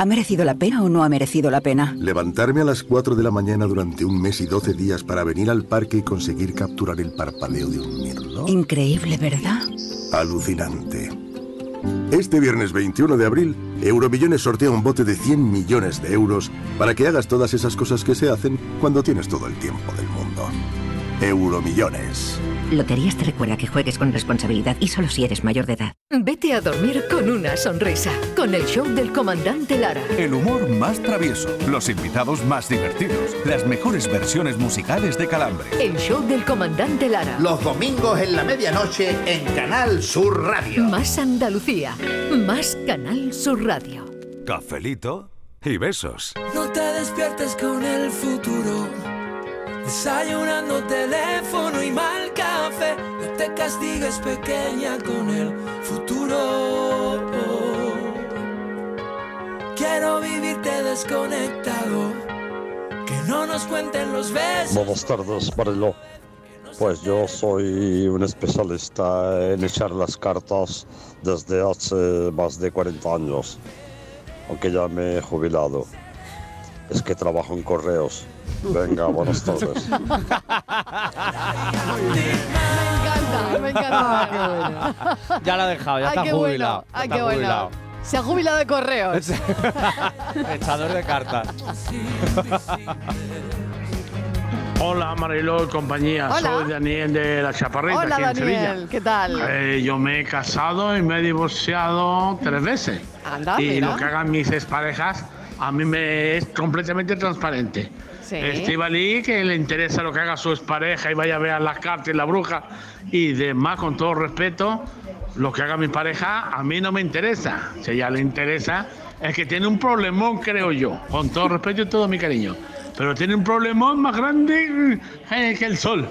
¿Ha merecido la pena o no ha merecido la pena? Levantarme a las 4 de la mañana durante un mes y 12 días para venir al parque y conseguir capturar el parpadeo de un mirlo. Increíble, ¿verdad? Alucinante. Este viernes 21 de abril, Euromillones sortea un bote de 100 millones de euros para que hagas todas esas cosas que se hacen cuando tienes todo el tiempo del mundo. Euromillones. Loterías te recuerda que juegues con responsabilidad y solo si eres mayor de edad. Vete a dormir con una sonrisa, con el show del comandante Lara. El humor más travieso, los invitados más divertidos, las mejores versiones musicales de Calambre. El show del comandante Lara. Los domingos en la medianoche en Canal Sur Radio. Más Andalucía, más Canal Sur Radio. Cafelito y besos. No te despiertes con el futuro. Desayunando teléfono y mal café. No te castigues pequeña con el futuro. Quiero vivirte desconectado. Que no nos cuenten los besos. Buenas tardes, Mariló. Pues yo soy un especialista en echar las cartas desde hace más de 40 años, aunque ya me he jubilado. Es que trabajo en correos. Venga, buenas tardes. Me encanta, me encanta. Ya la ha dejado, ya Ay, está qué jubilado. bueno, ay, está qué bueno. jubilado. Se ha jubilado de correos. Echador de cartas. Hola Mariló y compañía, Hola. soy Daniel de La Chaparrita, Hola aquí en Daniel, Sevilla. ¿qué tal? Eh, yo me he casado y me he divorciado tres veces. Anda, y mira. lo que hagan mis exparejas a mí me es completamente transparente. Sí. Estivali, que le interesa lo que haga su expareja y vaya a ver las cartas y la bruja y demás, con todo respeto, lo que haga mi pareja a mí no me interesa. Si a ella le interesa, es que tiene un problemón, creo yo, con todo respeto y todo mi cariño. Pero tiene un problemón más grande eh, que el sol.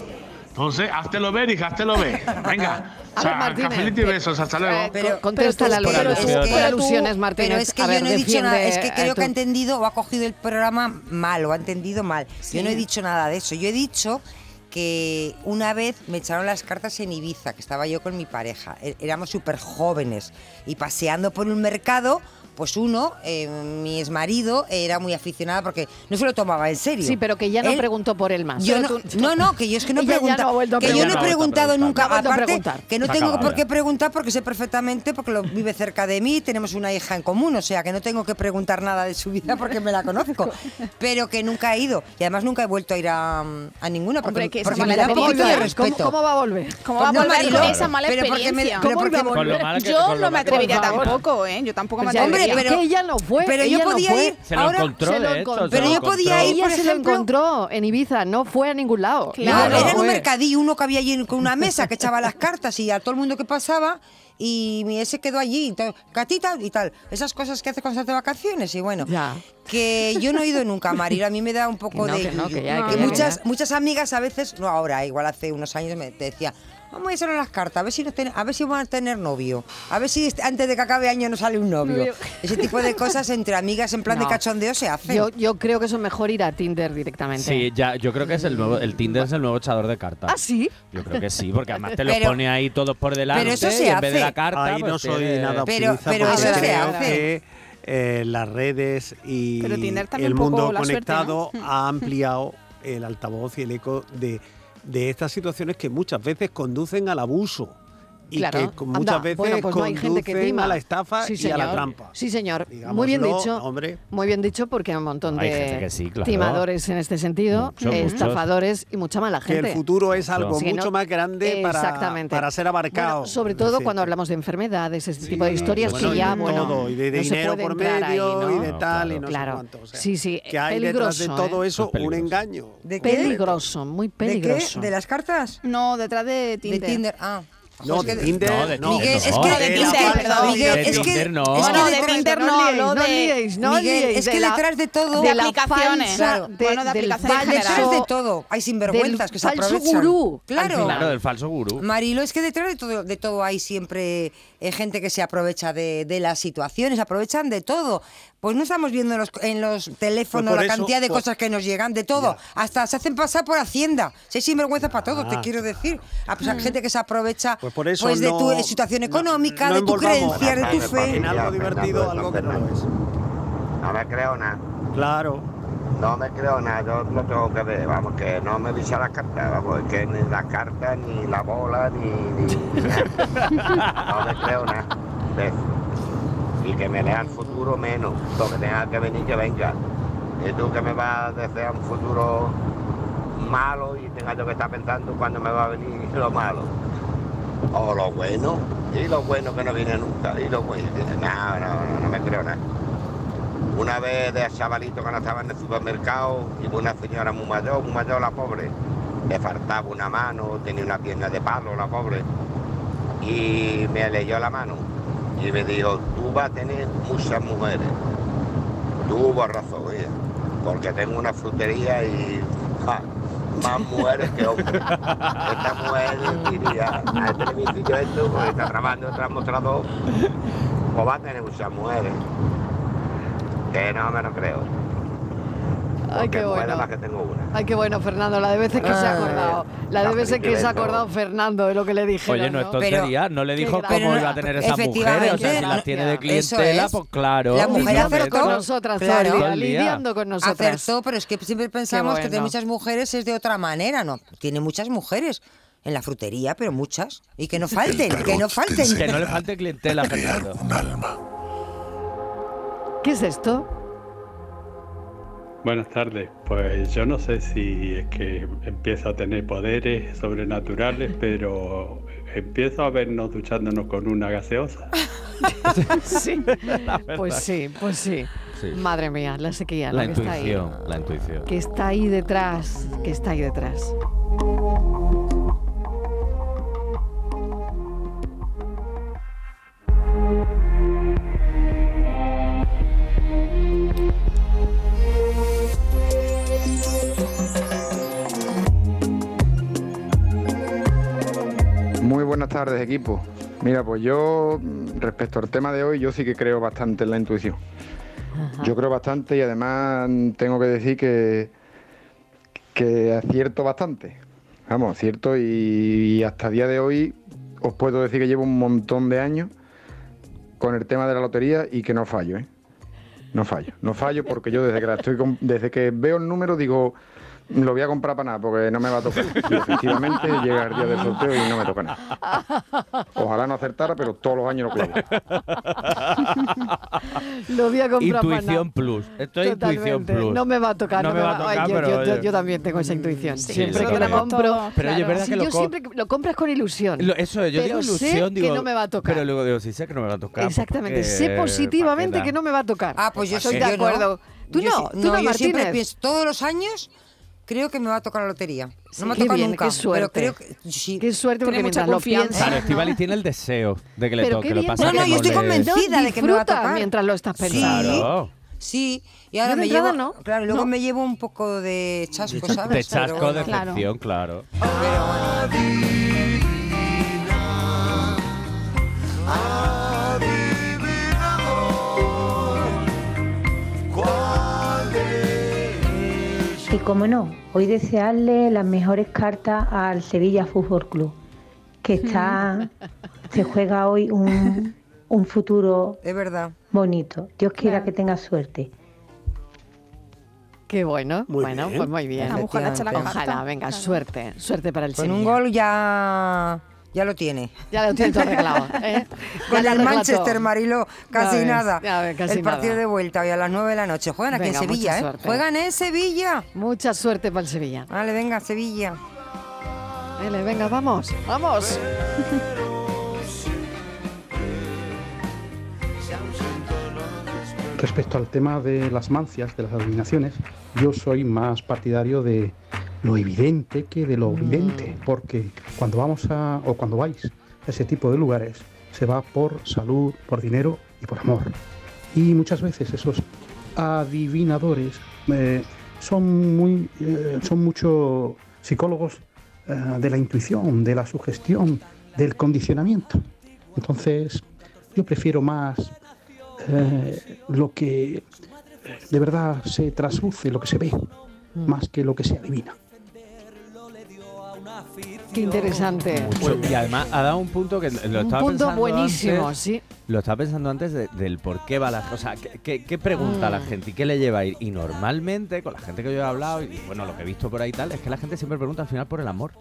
Entonces, háztelo ver, hija, háztelo ver. Venga. A O sea, ver, Martínez, cafelito y besos, hasta luego. Pero- contesta la pero Por alusiones, Martínez. Pero es que A yo ver, no he dicho nada, es que a creo que ha entendido o ha cogido el programa mal o ha entendido mal. Sí. Yo no he dicho nada de eso. Yo he dicho que una vez me echaron las cartas en Ibiza, que estaba yo con mi pareja. É- Éramos súper jóvenes y paseando por un mercado. Pues uno, eh, mi exmarido, era muy aficionado porque no se lo tomaba en serio. Sí, pero que ya no Él- preguntó por él más. yo no, tú- no, no, que yo es que no pregunta, no que yo no he preguntado nunca, No aparte preguntar. que no Se tengo por qué preguntar porque sé perfectamente porque lo vive cerca de mí, tenemos una hija en común, o sea que no tengo que preguntar nada de su vida porque me la conozco, pero que nunca he ido y además nunca he vuelto a ir a, a ninguna porque, Hombre, que porque me da un poquito de respeto. ¿Cómo, cómo va a volver? ¿Cómo va a No, volver Mariló, con esa mala me- experiencia? Yo no me atrevería tampoco, ¿eh? Yo tampoco me Pues atrevería. ves, Hombre, pero- que ella no fue. pero yo ella no podía fue. ir Se lo ahora encontró, se lo de encontró. Pero yo podía ir, Ella por se lo encontró en Ibiza, no fue a ningún lado. Claro. No, Ella era en un mercadillo, uno que había allí con una mesa que echaba las cartas y a todo el mundo que pasaba y mi- ese quedó allí, tal, catita y tal. Esas cosas que hace cuando de vacaciones y bueno. Ya. Que yo no he ido nunca, Marilo, a mí me da un poco Que no, de... que no, que ya, yuyu. que Y ya, muchas, muchas amigas a veces, no ahora, igual hace unos años me te decía Vamos a echar las cartas, a ver si nos ten- a ver si vamos a tener novio. A ver si este- antes de que acabe año nos sale un novio. Novio. Ese tipo de cosas entre amigas en plan No. de cachondeo se hacen. Yo, yo creo que eso es mejor ir a Tinder directamente. Sí, ya, yo creo que es el nuevo, el Tinder es el nuevo echador de cartas. ¿Ah, sí? Yo creo que sí, porque además te lo Pero- pone ahí todos por delante. pero eso se y en vez de hace. la carta, Ahí pues no soy tiene- nada Pero- optimista pero eso se hace. eh, las redes y el mundo suerte, conectado ¿no? ha ampliado el altavoz y el eco de, de estas situaciones que muchas veces conducen al abuso y Claro. que con- Anda, muchas veces bueno, pues no hay gente que conducentima. a la estafa Sí, y a la trampa. Sí, señor. Muy bien Digámoslo, dicho. hombre. Muy bien dicho porque hay un montón Hay de gente que sí, claro. timadores en este sentido, Muchos, muchos. estafadores y mucha mala Que gente. el futuro es algo Sí, que mucho no- más grande para, Exactamente. para ser abarcado. Bueno, sobre todo decir, cuando hablamos de enfermedades, ese tipo de Sí, historias bueno, que ya, de bueno, todo, y de no dinero por entrar ahí, medio ¿no? y de tal y no claro. sé cuánto. o sea, sí, sí, que hay detrás de peligroso, todo ¿eh? eso un engaño. Peligroso, muy ¿De qué? peligroso. ¿De las cartas? No, detrás de Tinder. De Tinder. Ah. No, Es que de Tinder, No, de no. Tinder Miguel, es que de Tinder. Miguel, es que no. de detrás- Tinder no, liéis, hablo no de- liéis, no Miguel, liéis es que de la- detrás de todo- de aplicaciones. falsa- Claro. de- Bueno, de aplicaciones falso- Detrás de todo hay sinvergüenzas que se falso aprovechan. gurú, al Claro. Claro, del falso gurú. Marilo, es que detrás de todo, de todo hay siempre eh, gente que se aprovecha de, de las situaciones, aprovechan de todo. Pues no estamos viendo en los, en los teléfonos Pues la eso, cantidad de pues- cosas que nos llegan, de todo. Hasta se hacen pasar por Hacienda. Si hay sinvergüenza para todo, te Ah. quiero decir. A pues, hay gente que se aprovecha Pues por eso pues, de tu no- situación no- económica, no de tu creencia, de tu fe. En algo divertido, algo que no lo es. No me creo nada. Claro. No me creo nada, yo lo tengo que ver, vamos, que no me dice las cartas, vamos, que ni las cartas, ni la bola, ni. No me creo nada. Y que me lea el futuro menos, lo que tenga que venir, que venga. Y tú que me vas a desear un futuro malo y tenga yo que estar pensando cuándo me va a venir lo malo. O lo bueno, y lo bueno que no viene nunca, y lo bueno. No, no, no, no me creo nada. Una vez de chavalito cuando estaba en el supermercado y una señora muy mayor, muy mayor la pobre, le faltaba una mano, tenía una pierna de palo la pobre, y me leyó la mano y me dijo, tú vas a tener muchas mujeres. Tuvo razón porque tengo una frutería y ja, más mujeres que hombres. Esta mujer diría, a este le yo esto, porque está trabajando en el mostrador, pues va a tener muchas mujeres. Que no me lo creo. Ay, qué Porque bueno. más que tengo una. Ay, qué bueno, Fernando, la de veces que se ha acordado. La de La veces que se ha acordado Fernando de lo que le dije. Oye, no es tontería, no le dijo cómo iba a tener esas mujeres, o sea, si las tiene de clientela, es. pues claro. La mujer Lidiando acertó. con nosotras Claro. lidiando con nosotras. Acertó, pero es que siempre pensamos que de muchas mujeres es de otra manera, ¿no? Tiene muchas mujeres en la frutería, pero muchas. Y que no falten, que no falten. Que no le falte clientela, Fernando. ¿Qué es esto? Buenas tardes. Pues yo no sé si es que empiezo a tener poderes sobrenaturales, pero empiezo a vernos duchándonos con una gaseosa. sí. Pues sí, pues sí. Sí. Madre mía, la sequía, La ¿no? que está ahí. intuición, la intuición. Que está ahí detrás, que está ahí detrás. Buenas tardes, equipo. Mira, pues yo, mm, respecto al tema de hoy, yo sí que creo bastante en la intuición. Yo creo bastante y además tengo que decir que, que acierto bastante. Vamos, acierto y, y hasta el día de hoy os puedo decir que llevo un montón de años con el tema de la lotería y que no fallo, ¿eh? No fallo, no fallo porque yo desde que la estoy com- desde que veo el número digo lo voy a comprar para nada porque no me va a tocar. Y efectivamente llega el día del sorteo y no me toca nada. Ojalá no acertara, pero todos los años lo clavo. Lo voy a comprar para Intuición nada. plus. Esto es intuición plus. No me va a tocar. No me va a tocar, Ay, yo, pero yo- yo- oye. yo también tengo esa intuición. Sí, siempre que lo compro. Pero oye, verdad Sí, que lo yo siempre lo compras con ilusión. Lo- eso es, yo pero digo sé ilusión, digo, que no me va a tocar. Pero luego digo, sí sé que no me va a tocar. Exactamente. porque- Sé positivamente ¿para qué que no me va a tocar. Ah, pues yo Estoy de no. acuerdo. Tú no, tú no, yo siempre Martínez. pienso, todos los años creo que me va a tocar la lotería. No Sí, me ha qué tocado bien, nunca. qué suerte. Pero creo que sí. Qué suerte porque mientras lo piensas. Claro, Estivali tiene el deseo de que le Pero toque. Lo pasa No, que no, yo estoy convencida de que me va a tocar. mientras lo estás Sí. pensando. Claro. Sí, y ahora de me llevo, no. claro, luego No. me llevo un poco de chasco, De ¿sabes? Pero chasco, bueno. decepción, claro. Y como no, hoy desearle las mejores cartas al Sevilla Fútbol Club, que está, se juega hoy un, un futuro Es verdad. bonito. Dios quiera que tenga suerte. Qué bueno. Muy bueno, bien. pues muy bien. Ojalá, venga, suerte. Suerte para el Con Sevilla. un gol ya, ya lo tiene. Ya lo tiene todo arreglado. ¿eh? Con el Manchester, todo. Marilo, casi ves, nada. ya ves, casi el partido nada. de vuelta hoy a las 9 de la noche. Juegan aquí Venga, en Sevilla, ¿eh? suerte. Juegan en Sevilla. Mucha suerte para el Sevilla. Vale, venga, Sevilla. Vale, venga, vamos, vamos. Respecto al tema de las mancias, de las adivinaciones, yo soy más partidario de lo evidente que de lo evidente, porque cuando vamos a, o cuando vais a ese tipo de lugares, se va por salud, por dinero y por amor. Y muchas veces esos adivinadores eh, son muy, eh, son mucho psicólogos eh, de la intuición, de la sugestión, del condicionamiento. Entonces, yo prefiero más lo que de verdad se trasluce, lo que se ve, más que lo que se adivina. Qué interesante. Mucho. Y además ha dado un punto que lo Un estaba punto pensando buenísimo, antes, sí. Lo estaba pensando antes de- del por qué va la O sea, ¿qué, qué- qué pregunta Mm. la gente y qué le lleva a ir? Y normalmente, con la gente que yo he hablado, y bueno, lo que he visto por ahí y tal, es que la gente siempre pregunta al final por el amor.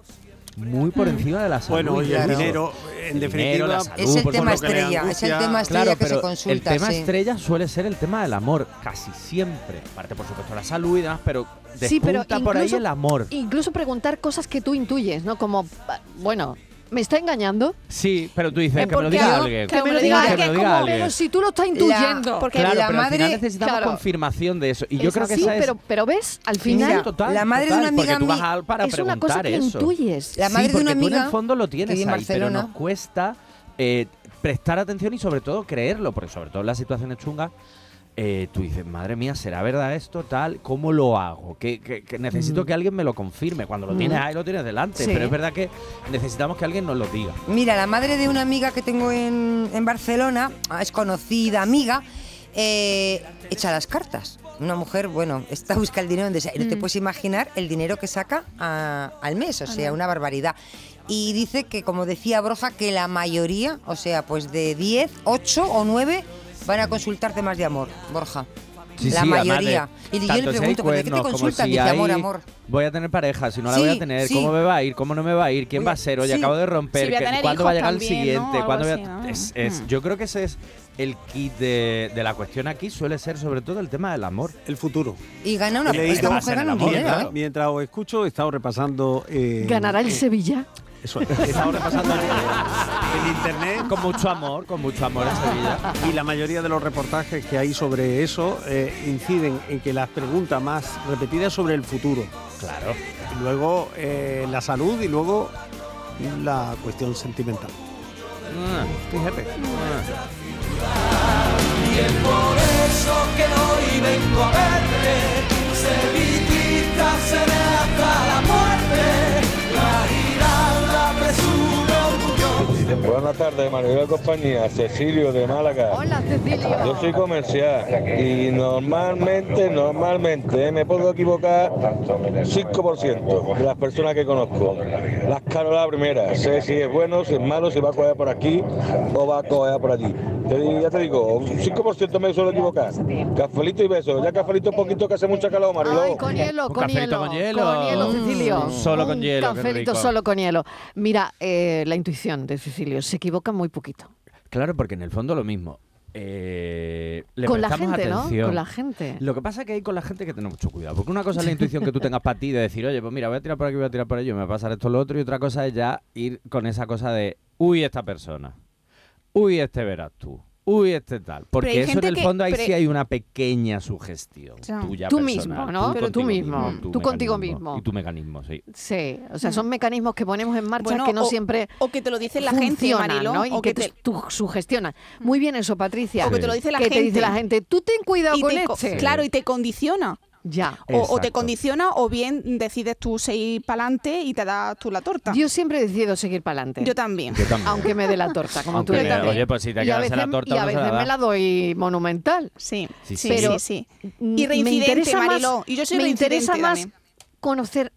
Muy por Mm. encima de la salud. Bueno, y el Claro. dinero, en El definitiva, la es salud, el por tema estrella, es el tema estrella Claro, que se consulta, El tema sí. estrella suele ser el tema del amor, casi siempre. Aparte, por supuesto, la salud y demás, pero Sí, pero despunta por ahí incluso- el amor. Incluso preguntar cosas que tú intuyes, ¿no? Como, ah, bueno, ¿me está engañando? Sí, pero tú dices que me lo diga yo- alguien. que me lo diga Que alguien, me lo diga como- alguien. Pero si tú lo estás intuyendo. porque claro, la pero al madre- final necesitamos claro. confirmación de eso. Y yo Es creo que así, esa es... pero, pero ves, al final. total, la madre de total, una amiga tú vas mía- a- para es una cosa preguntar que eso. intuyes. La madre sí, de una porque tú en amiga el fondo lo tienes ahí, pero nos cuesta eh, prestar atención y sobre todo creerlo, porque sobre todo en las situaciones chungas eh, tú dices, madre mía, ¿será verdad esto? Tal, ¿cómo lo hago? Que, que- que necesito Mm. que alguien me lo confirme. Cuando lo Mm. tienes ahí, lo tienes delante. Sí. Pero es verdad que necesitamos que alguien nos lo diga. Mira, la madre de una amiga que tengo en, en Barcelona, es conocida amiga, eh, echa las cartas. Una mujer, bueno, está busca el dinero donde sea. Y no te Mm. puedes imaginar el dinero que saca a- al mes, o sea, una barbaridad. Y dice que, como decía Broja, que la mayoría, o sea, pues de 10, 8 o 9 van a consultar temas de amor, Borja. Sí, la sí, además de- mayoría. Y yo le pregunto, ¿pero de qué te consultan? si Dice, amor, hay- amor. Voy a tener pareja, si no la Sí, voy a tener, sí. ¿cómo me va a ir? ¿Cómo no me va a ir? ¿Quién va a ser? Oye, sí. acabo de romper, Si voy a ¿qué- tener ¿cuándo va a llegar el siguiente? Algo ¿Cuándo voy a- así, ¿no? es- es- Mm. Yo creo que ese es el kit de, de la cuestión aquí, suele ser sobre todo el tema del amor. El futuro. Y gana una He leído- esta mujer gana un amor, dinero, mientras, ¿eh? mientras os escucho, he estado repasando. eh, ¿Ganará el eh, Sevilla? Eso es. He estado repasando en, en internet. Con mucho amor, con mucho amor en Sevilla. Y la mayoría de los reportajes que hay sobre eso eh, inciden en que las preguntas más repetidas sobre el futuro. Claro. Y luego eh, la salud y luego la cuestión sentimental. Ah, fíjate. Y es por eso que hoy vengo a verte, sevillista seré hasta la muerte, Buenas tardes, Maribel Compañía, Cecilio de Málaga. Hola, Cecilio. Yo soy comercial y normalmente, normalmente eh, me puedo equivocar 5% de las personas que conozco. Las caro la primera, sé si es bueno, si es malo, si va a coger por aquí o va a coger por allí. Te- ya te digo, un 5% me suelo equivocar. Cafelito y besos. Ya cafelito un poquito que hace mucha calor, Mariló. Ay, con hielo, con cafelito hielo. con hielo. Con hielo, Cecilio. Mm, solo con hielo, cafelito solo con hielo. Mira, eh, la intuición de Cecilio se equivoca muy poquito. Claro, porque en el fondo lo mismo. Eh, le con la gente, ¿no? Con la gente. Lo que pasa es que hay con la gente que tener mucho cuidado. Porque una cosa es la intuición que tú tengas para ti de decir, oye, pues mira, voy a tirar por aquí, voy a tirar por allí, me va a pasar esto, lo otro. Y otra cosa es ya ir con esa cosa de, uy, esta persona. Uy, este verás tú. Uy, este tal. Porque eso en gente el que- fondo ahí pero- sí hay una pequeña sugestión. Ya. Tuya Tú personal, mismo, ¿no? Pero tú mismo, tu tú contigo mismo. Y tu mecanismo, sí. Sí, o sea, son mecanismos que ponemos en marcha Bueno, que no o- siempre o que te lo dice la gente, funcionan, Mariló, ¿no? Y o que, que te, tú sugestionan. Muy bien eso, Patricia. O que te lo dice la que te dice gente. la gente, tú ten cuidado Y con te co- este. Claro, y te condiciona. Ya. O, o te condiciona o bien decides tú seguir para adelante y te das tú la torta. Yo siempre decido seguir para adelante. Yo también. Yo también. Aunque me dé la torta, como Aunque tú me- oye, pues si te y a quedas veces, en la torta, y a veces me la doy monumental. Sí, Sí, sí, sí. Pero sí, sí. Y reincidente, me interesa Mariló. más, Y yo soy me interesa más también. conocer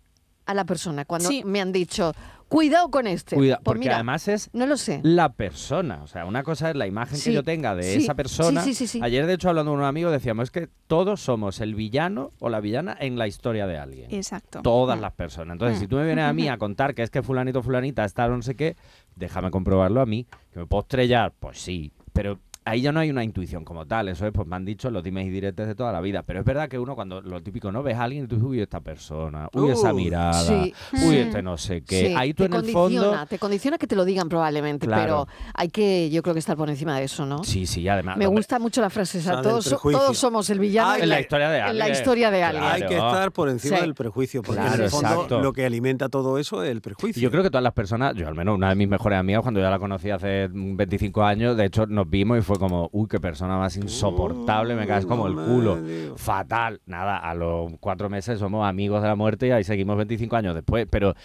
a la persona cuando Sí. me han dicho cuidado con este Cuida, Pues porque mira, además es no lo sé la persona. O sea, una cosa es la imagen Sí, que yo tenga de sí, esa persona. sí, sí, sí, sí. Ayer, de hecho, hablando con un amigo, decíamos es que todos somos el villano o la villana en la historia de alguien. Exacto. Todas Mm. las personas. Entonces, Mm. si tú me vienes a mí a contar que es que fulanito, fulanita está no sé qué, déjame comprobarlo a mí. Que me puedo estrellar, pues sí. Pero ahí ya no hay una intuición como tal. Eso es, pues me han dicho los dimes y diretes de toda la vida. Pero es verdad que uno cuando lo típico no ves a alguien y tú dices, uy, esta persona, uy, esa Uy, mirada, sí. uy, Mm. este no sé qué. Sí, ahí tú te en el condiciona, fondo... te condiciona que te lo digan probablemente Claro. pero hay que yo creo que estar por encima de eso no Sí, sí, además. me hombre, gusta mucho la frase esa todos, todos somos el villano En la historia de en la alguien. historia de alguien Hay que estar por encima Sí. del prejuicio, porque en Claro, el fondo exacto. lo que alimenta todo eso es el prejuicio. Yo creo que todas las personas, yo al menos una de mis mejores amigas, cuando ya la conocí hace mm, 25 años, de hecho nos vimos y fue como, uy, qué persona más insoportable, me caes como el culo. Fatal. Nada, a los cuatro meses somos amigos de la muerte y ahí seguimos 25 años después. Pero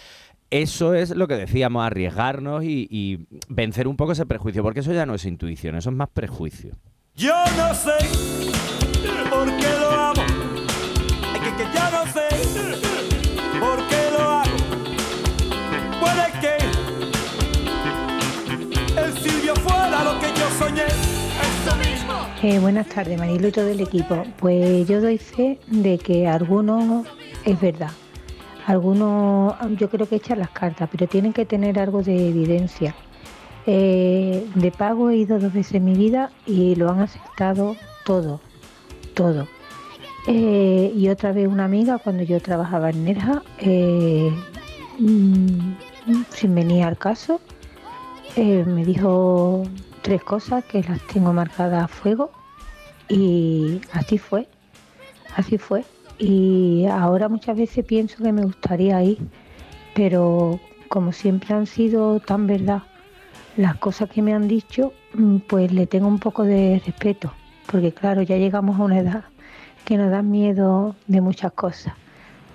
eso es lo que decíamos, arriesgarnos y, y vencer un poco ese prejuicio, porque eso ya no es intuición, eso es más prejuicio. Yo no sé por qué lo amo. Es que, que yo no sé por qué lo hago. Puede que el Silvio fuera lo que yo soñé. Eh, buenas tardes, Marilo y todo el equipo. Pues yo doy fe de que algunos es verdad. Algunos, yo creo que echan las cartas, pero tienen que tener algo de evidencia. Eh, de pago he ido dos veces en mi vida y lo han aceptado todo, todo. Eh, y otra vez una amiga, cuando yo trabajaba en Nerja, mm, sin venir al caso, me dijo tres cosas que las tengo marcadas a fuego y así fue, así fue. Y ahora muchas veces pienso que me gustaría ir, pero como siempre han sido tan verdad las cosas que me han dicho, mm, pues le tengo un poco de respeto, porque claro, ya llegamos a una edad que nos da miedo de muchas cosas.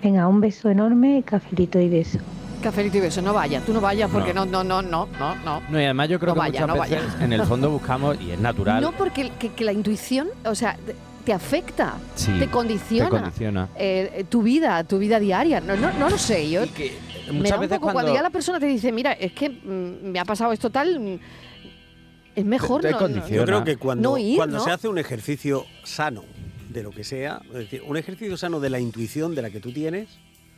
Venga, un beso enorme, cafelito y beso. Cafelito y beso no vaya tú no vayas porque no no no no no no No, y además yo creo No que vaya, muchas no veces vaya. en el fondo buscamos, y es natural, no porque que, que la intuición o sea te- afecta Sí, te condiciona, te condiciona. eh, tu vida tu vida diaria no no, no lo sé yo me muchas da un veces poco cuando... cuando- ya la persona te dice mira es que mm, me ha pasado esto tal mm, es mejor Te- te no, no-. Yo creo que cuando, no ir, cuando ¿no? se hace un ejercicio sano de lo que sea. Es decir, un ejercicio sano de la intuición de la que tú tienes,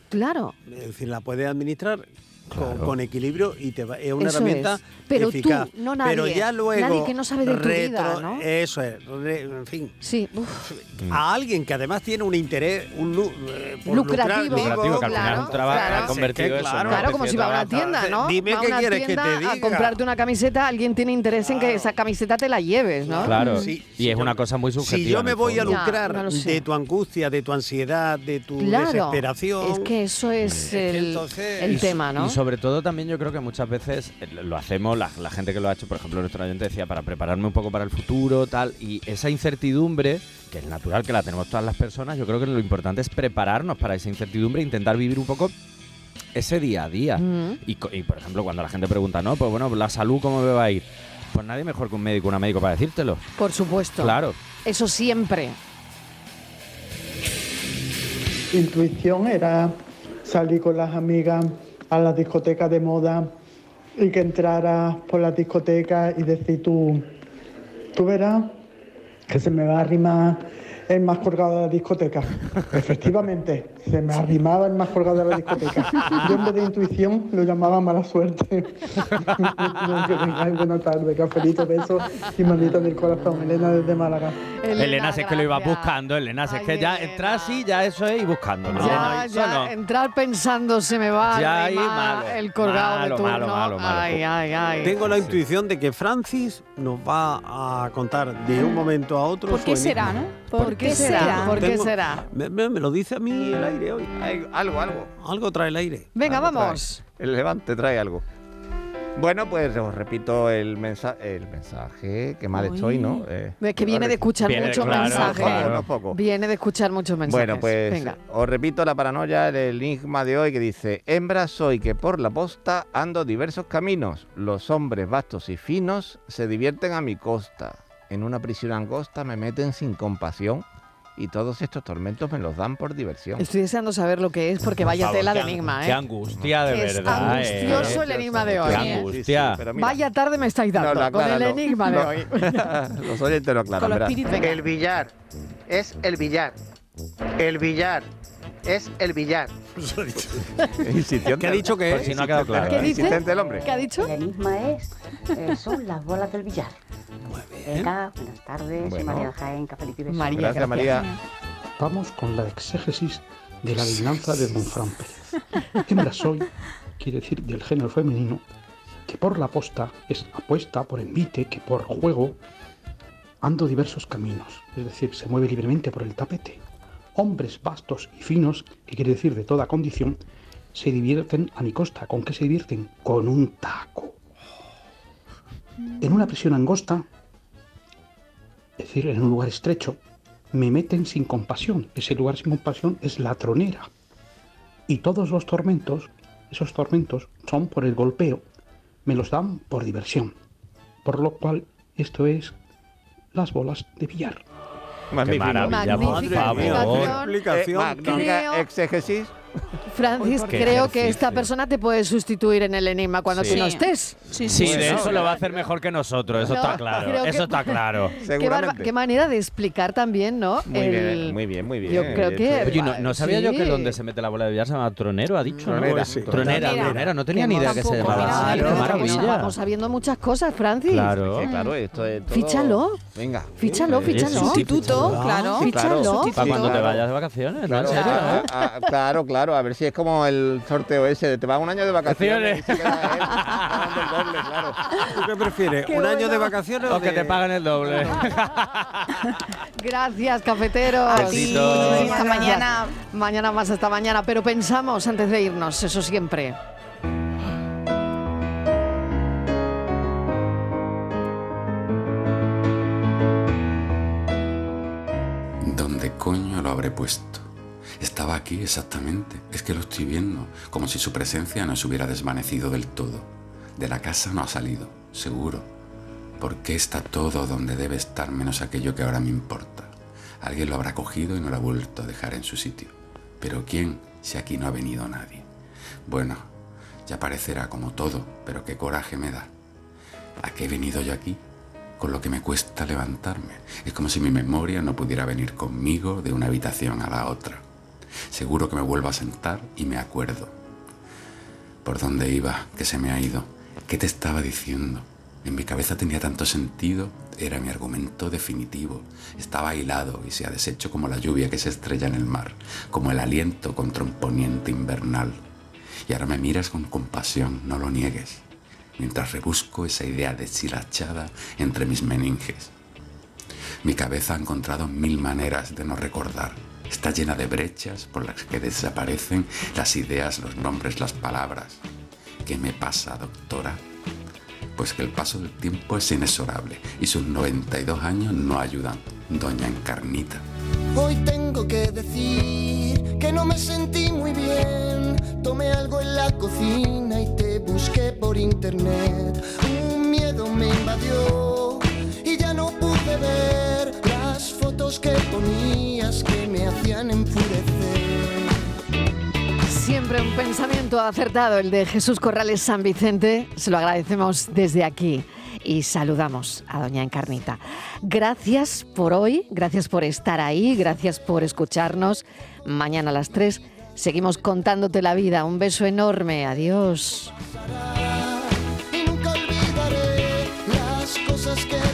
Claro. es decir, la puedes administrar Claro. con equilibrio y te va- es una Eso herramienta es. Pero tú, eficaz. no nadie. Pero ya luego Nadie que no sabe de tu vida, ¿no? Eso es, re- en fin. Sí, A alguien que además tiene un interés un lu- eh, por Lucrativo, Lucrativo, que al final es un trabajo claro. que ha convertido que eso. claro. como si va a una trabajo. tienda, ¿no? Dime va a qué una quieres que tienda te a diga. comprarte una camiseta, alguien tiene interés en que esa camiseta te la lleves, ¿no? Claro, Sí, y es una cosa muy subjetiva. Si yo me voy a. Ya, lucrar no de tu angustia, de tu ansiedad, de tu Claro. desesperación. Es que eso es el, tema, ¿no? Sobre todo también yo creo que muchas veces eh, lo hacemos, la, la gente que lo ha hecho, por ejemplo, nuestro oyente decía, para prepararme un poco para el futuro, tal, y esa incertidumbre, que es natural que la tenemos todas las personas, yo creo que lo importante es prepararnos para esa incertidumbre e intentar vivir un poco ese día a día. Y, y, por ejemplo, cuando la gente pregunta, no, pues bueno, la salud, ¿cómo me va a ir? Pues nadie mejor que un médico, una médico para decírtelo. Por supuesto. Claro. Eso siempre. intuición era salir con las amigas a la discoteca de moda y que entrara por la discoteca y decir tú, tú verás que se me va a arrimar el más colgado de la discoteca. Efectivamente, se me arrimaba el más colgado de la discoteca. Yo en vez de intuición lo llamaba mala suerte. Buena tarde, cafelito, besos y manita del corazón. Elena desde Málaga. Elena, si es que lo ibas buscando, Elena, si es que ya entrar así, ya eso es ir buscándolo. Elena, Ya, ya, no. entrar pensando se me va Ya a ahí malo. el colgado Malo, de turno. malo, malo, malo. Ay, ay, ay. Tengo la intuición de que Francis nos va a contar de un momento a otro. ¿Por qué será, no? ¿Por qué será? ¿Por qué será? Me, me- me lo dice a mí el aire hoy. Algo, algo. Algo trae el aire. Venga, Algo vamos. trae. El levante trae algo. Bueno, pues os repito el, mensa el mensaje. Que mal Uy. estoy, ¿no? Eh, Es que viene de escuchar Viene- muchos claro, mensajes. poco, no poco. Viene de escuchar muchos mensajes. Bueno, pues Venga. os repito la paranoia, el enigma de hoy que dice, hembra soy que por la posta ando diversos caminos, los hombres vastos y finos se divierten a mi costa, en una prisión angosta me meten sin compasión y todos estos tormentos me los dan por diversión. Estoy deseando saber lo que es porque Por vaya favor, tela de enigma, ¿eh? qué angustia, de es verdad, eh. angustioso el enigma de hoy. Qué ¿eh? angustia. Sí, sí, pero mira. Vaya tarde me estáis dando No, no, con el enigma de No. hoy. los oyentes lo aclaran. El billar es el billar. El billar es el billar. Insistente. ¿Qué ha dicho que es? si no ha quedado claro. ¿Qué ¿eh? dice? Insistente el hombre. ¿Qué ha dicho? El enigma es, eh, son las bolas del billar. Venga, buenas tardes, Bueno. María Jaén, Cafelito y. María, Gracias, María. Vamos con la exégesis de la adivinanza de Don Fran Pérez. Hembra soy, quiere decir del género femenino, que por la posta es apuesta por envite, que por juego ando diversos caminos, es decir, se mueve libremente por el tapete. Hombres vastos y finos, que quiere decir de toda condición, se divierten a mi costa. ¿Con qué se divierten? Con un taco. En una prisión angosta, es decir, en un lugar estrecho, me meten sin compasión. Ese lugar sin compasión es la tronera. Y todos los tormentos, esos tormentos son por el golpeo, me los dan por diversión. Por lo cual, esto es las bolas de billar. Magnífico. maravilla, por Magnífica favor. explicación. Eh, magnífica exégesis. Francis, creo que esta persona te puede sustituir en el enigma cuando Sí. tú no estés. Sí, de eso lo va a hacer mejor que nosotros, eso No, está claro. que- Eso está claro. Qué, barba- qué manera de explicar también, ¿no? Muy El- bien, muy bien, muy bien. Yo creo que. Oye, no, no sabía yo que donde se mete la bola de billar se llama tronero, ha dicho, ¿no? Tronera, Sí. sí. Tronera, Tronera. tronera, no tenía ni no, idea que se llamaba así, maravilla. Vamos sabiendo muchas cosas, Francis. Claro. Sí, claro, esto es todo... Fíchalo. Venga. Fíchalo, fíchalo. Sustituto, claro. Fíchalo. Para cuando te vayas de vacaciones, ¿no? Claro, ¿En serio? ah, ¿eh? ah, claro, claro, a ver si es como el sorteo ese de te vas un año de vacaciones. y se queda él pagando el doble, claro. ¿Tú qué prefieres? Qué ¿Un año de vacaciones O que te paguen el doble. Gracias, cafeteros. Besitos. Muchísimas Hasta mañana. Mañana más, hasta mañana. Pero pensamos antes de irnos, eso siempre. ¿Dónde coño lo habré puesto? Estaba aquí exactamente. Es que lo estoy viendo, como si su presencia no se hubiera desvanecido del todo. De la casa no ha salido, seguro. ¿Por qué está todo donde debe estar menos aquello que ahora me importa? Alguien lo habrá cogido y no lo ha vuelto a dejar en su sitio. Pero ¿quién si aquí no ha venido nadie? Bueno, ya parecerá como todo, pero qué coraje me da. ¿A qué he venido yo aquí? con lo que me cuesta levantarme. Es como si mi memoria no pudiera venir conmigo de una habitación a la otra. Seguro que me vuelvo a sentar y me acuerdo. ¿Por dónde iba? ¿Qué se me ha ido? ¿Qué te estaba diciendo? En mi cabeza tenía tanto sentido, era mi argumento definitivo. Estaba hilado y se ha deshecho como la lluvia que se estrella en el mar, como el aliento contra un poniente invernal. Y ahora me miras con compasión, no lo niegues, mientras rebusco esa idea deshilachada entre mis meninges. Mi cabeza ha encontrado mil maneras de no recordar. Está llena de brechas por las que desaparecen las ideas, los nombres, las palabras. ¿Qué me pasa, doctora? Pues que el paso del tiempo es inexorable y sus 92 años no ayudan. Doña Encarnita. Hoy tengo que decir que no me sentí muy bien. Tomé algo en la cocina y te busqué por internet. Un miedo me invadió y ya no pude ver las fotos que me hacían enfurecer. Siempre un pensamiento acertado, el de Jesús Corrales San Vicente. Se lo agradecemos desde aquí y saludamos a Doña Encarnita. Gracias por hoy, gracias por estar ahí, gracias por escucharnos. Mañana a las 3 seguimos contándote la vida. Un beso enorme, adiós. Y nunca olvidaré las cosas que